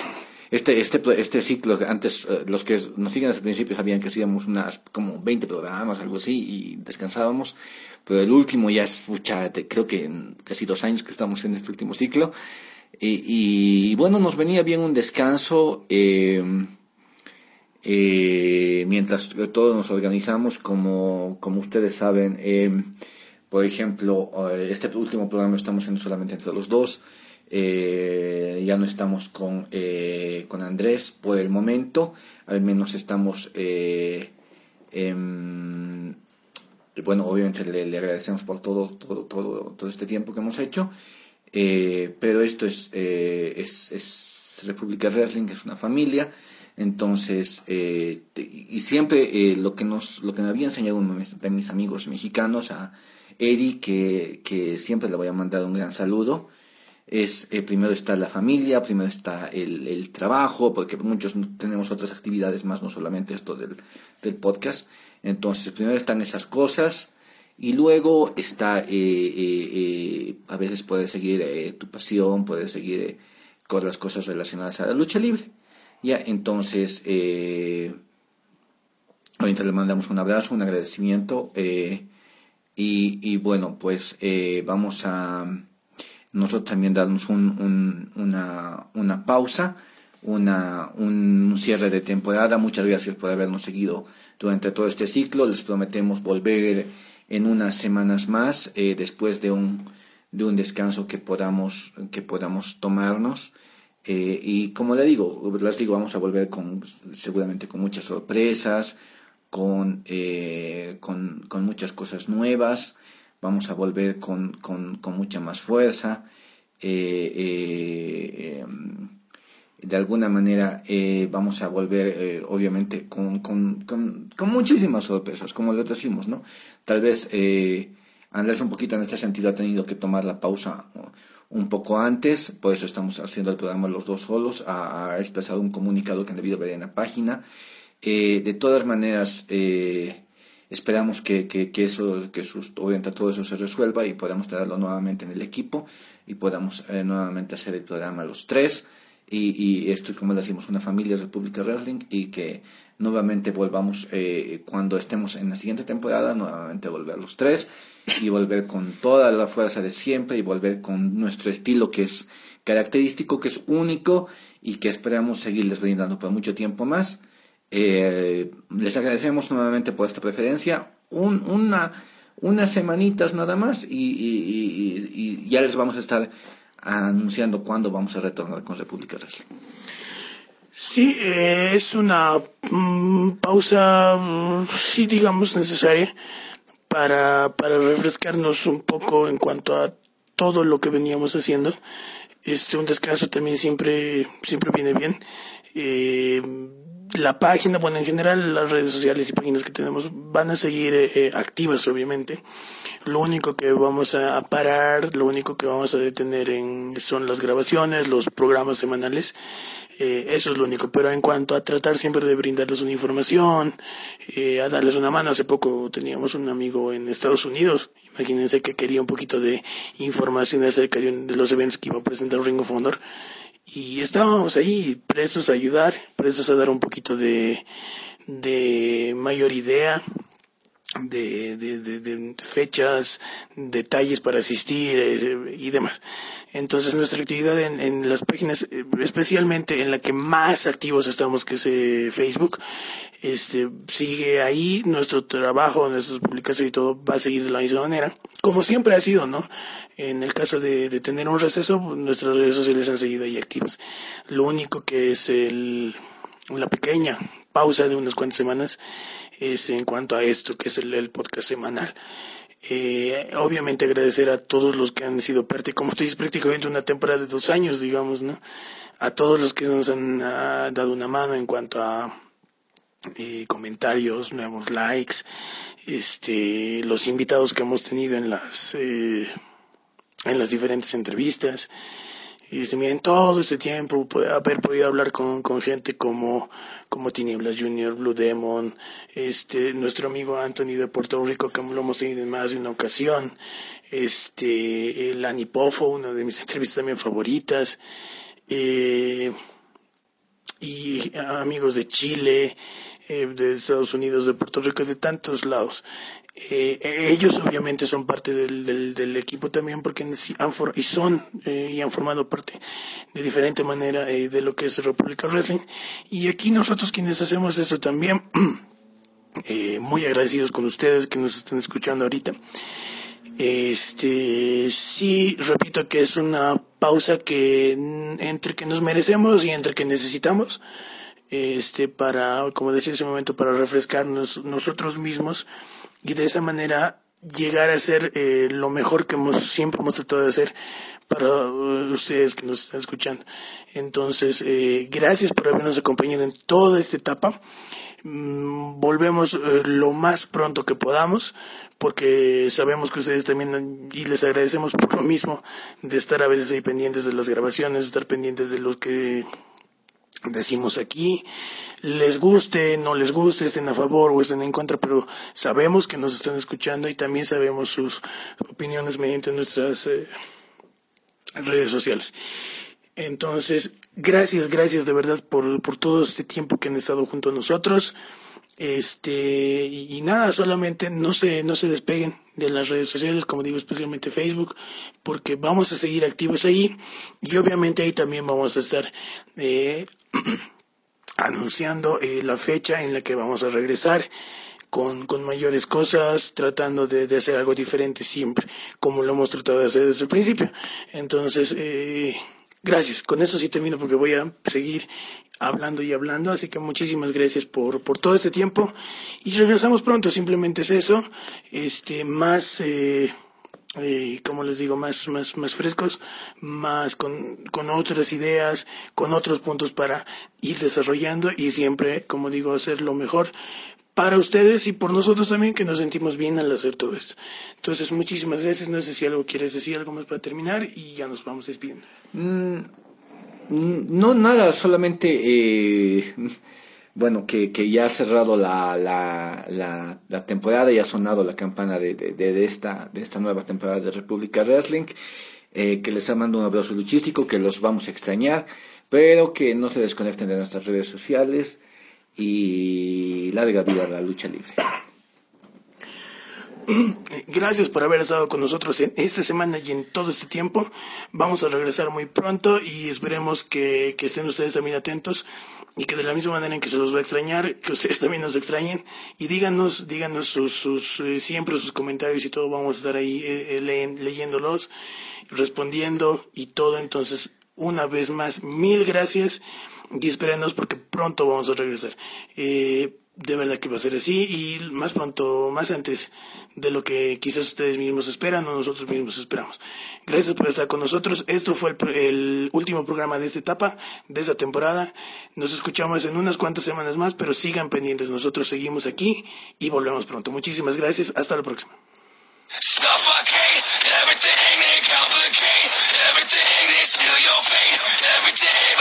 Este, este, este ciclo, antes eh, los que nos siguen desde el principio sabían que hacíamos unas como 20 programas, algo así, y descansábamos, pero el último ya es, pucha, creo que casi dos años que estamos en este último ciclo, y, y, bueno, nos venía bien un descanso, eh, eh, mientras todos nos organizamos, como, como ustedes saben, eh, por ejemplo, eh, este último programa estamos haciendo solamente entre los dos. eh, ya no estamos con, eh, con Andrés por el momento. Al menos estamos. eh, em, bueno, obviamente le, agradecemos por todo, todo, todo, todo este tiempo que hemos hecho. Eh, pero esto es, eh, es, es República Wrestling, es una familia. Entonces, eh, y siempre eh, lo que nos lo que me había enseñado uno de mis amigos mexicanos, a Eri, que, que siempre le voy a mandar un gran saludo, es eh, primero está la familia, primero está el, el trabajo, porque muchos tenemos otras actividades más, no solamente esto del, del podcast. Entonces, primero están esas cosas y luego está, eh, eh, eh, a veces puedes seguir eh, tu pasión, puedes seguir con las cosas relacionadas a la lucha libre. Ya, entonces, ahorita le mandamos un abrazo, un agradecimiento. eh, y, y bueno, pues eh, vamos a nosotros también darnos un, un- una, una pausa, una, un cierre de temporada. Muchas gracias por habernos seguido durante todo este ciclo. Les prometemos volver en unas semanas más, eh, después de un, de un descanso que podamos, que podamos tomarnos. Eh, y como le digo, les digo, vamos a volver con seguramente con muchas sorpresas, con, eh, con, con muchas cosas nuevas, vamos a volver con, con, con mucha más fuerza. eh, eh, em, de alguna manera eh, vamos a volver, obviamente, con, con, muchísimas sorpresas, como lo decimos, ¿no? Tal vez Andrés un poquito en este sentido ha tenido que tomar la pausa un poco antes, por eso estamos haciendo el programa los dos solos, ha, ha expresado un comunicado que han debido ver en la página. Eh, de todas maneras, eh, esperamos que, que, eso, que sus, obviamente todo eso se resuelva y podamos traerlo nuevamente en el equipo y podamos eh, nuevamente hacer el programa los tres. Y, y esto es como decimos, una familia República Wrestling y que nuevamente volvamos eh, cuando estemos en la siguiente temporada, nuevamente volver los tres y volver con toda la fuerza de siempre y volver con nuestro estilo que es característico, que es único y que esperamos seguirles brindando por mucho tiempo más. Eh, les agradecemos nuevamente por esta preferencia. Un, una, unas semanitas nada más y, y, y, y, ya les vamos a estar anunciando cuándo vamos a retornar con República Wrestling. Sí, eh, es una mm, pausa, mm, sí digamos necesaria para, para refrescarnos un poco en cuanto a todo lo que veníamos haciendo. Este, un descanso también siempre, siempre viene bien. Eh, la página, bueno, en general las redes sociales y páginas que tenemos van a seguir eh, activas, obviamente. Lo único que vamos a parar, lo único que vamos a detener en, son las grabaciones, los programas semanales. Eh, eso es lo único. Pero en cuanto a tratar siempre de brindarles una información, eh, a darles una mano, hace poco teníamos un amigo en Estados Unidos. Imagínense que quería un poquito de información acerca de, de los eventos que iba a presentar Ring of Honor y estábamos ahí prestos a ayudar, prestos a dar un poquito de, de mayor idea de, de, de, fechas, detalles para asistir eh, y demás. Entonces nuestra actividad en, en, las páginas, eh, especialmente en la que más activos estamos, que es eh, Facebook, este, sigue ahí nuestro trabajo, nuestras publicaciones y todo va a seguir de la misma manera, como siempre ha sido, ¿no? En el caso de, tener un receso, nuestras redes sociales han seguido ahí activas. Lo único que es el, la pequeña pausa de unas cuantas semanas es en cuanto a esto, que es el, podcast semanal. Eh, obviamente agradecer a todos los que han sido parte, como estoy prácticamente una temporada de dos años, digamos, ¿no? A todos los que nos han ah, dado una mano en cuanto a eh, comentarios, nuevos likes, este, los invitados que hemos tenido en las, eh, en las diferentes entrevistas. Y en todo este tiempo haber podido hablar con, con gente como, como Tinieblas Junior, Blue Demon, este, nuestro amigo Anthony de Puerto Rico, que lo hemos tenido en más de una ocasión, este, el Anipofo, una de mis [LAUGHS] entrevistas también favoritas, eh, y amigos de Chile, eh, de Estados Unidos, de Puerto Rico, de tantos lados. Eh, ellos obviamente son parte del, del, del equipo también porque han y son eh, y han formado parte de diferente manera eh, de lo que es República Wrestling. Y aquí nosotros quienes hacemos esto también, [CLEARS THROAT] eh, muy agradecidos con ustedes que nos están escuchando ahorita. Este, sí, repito que es una pausa que entre que nos merecemos y entre que necesitamos este, para, como decía hace un momento, para refrescarnos nosotros mismos y de esa manera llegar a ser eh, lo mejor que hemos, siempre hemos tratado de hacer para uh, ustedes que nos están escuchando. Entonces, eh, gracias por habernos acompañado en toda esta etapa. Mm, volvemos eh, lo más pronto que podamos porque sabemos que ustedes también y les agradecemos por lo mismo de estar a veces ahí pendientes de las grabaciones, estar pendientes de lo que decimos aquí, les guste, no les guste, estén a favor o estén en contra, pero sabemos que nos están escuchando y también sabemos sus opiniones mediante nuestras eh, redes sociales. Entonces, gracias, gracias de verdad por, por todo este tiempo que han estado junto a nosotros. Este, y, nada, solamente no se, no se despeguen de las redes sociales, como digo, especialmente Facebook, porque vamos a seguir activos ahí y obviamente ahí también vamos a estar eh, [CLEARS THROAT] anunciando eh, la fecha en la que vamos a regresar con, con mayores cosas, tratando de, de, hacer algo diferente siempre, como lo hemos tratado de hacer desde el principio. Entonces, eh, gracias. Con eso sí termino porque voy a seguir hablando y hablando. Así que muchísimas gracias por, por todo este tiempo. Y regresamos pronto, simplemente es eso. Este, más, eh, eh, como les digo, más, más, más frescos, más con, con otras ideas, con otros puntos para ir desarrollando y siempre, como digo, hacer lo mejor para ustedes y por nosotros también que nos sentimos bien al hacer todo esto. Entonces, muchísimas gracias. No sé si algo quieres decir, algo más para terminar y ya nos vamos despidiendo. Mm, no, nada, solamente eh, bueno, que, ya ha cerrado la, la, la, temporada y ha sonado la campana de, esta, de esta nueva temporada de República Wrestling, eh, que les ha mandado un abrazo luchístico, que los vamos a extrañar, pero que no se desconecten de nuestras redes sociales y larga vida a la lucha libre. [CLEARS THROAT] Gracias por haber estado con nosotros en esta semana y en todo este tiempo. Vamos a regresar muy pronto y esperemos que, que estén ustedes también atentos y que de la misma manera en que se los va a extrañar, que ustedes también nos extrañen y díganos, díganos sus, sus eh, siempre sus comentarios y todo. Vamos a estar ahí eh, eh, leyéndolos, respondiendo y todo. Entonces, una vez más, mil gracias y espérenos porque pronto vamos a regresar. Eh, de verdad que va a ser así y más pronto, más antes de lo que quizás ustedes mismos esperan o nosotros mismos esperamos. Gracias por estar con nosotros. Esto fue el, el, último programa de esta etapa, de esta temporada. Nos escuchamos en unas cuantas semanas más, pero sigan pendientes. Nosotros seguimos aquí y volvemos pronto. Muchísimas gracias. Hasta la próxima.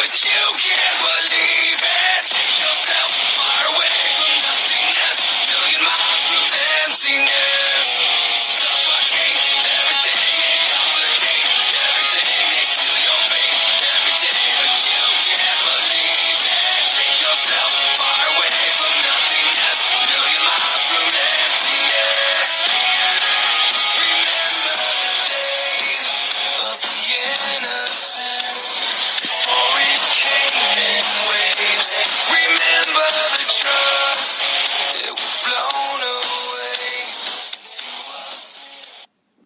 But you can't believe it.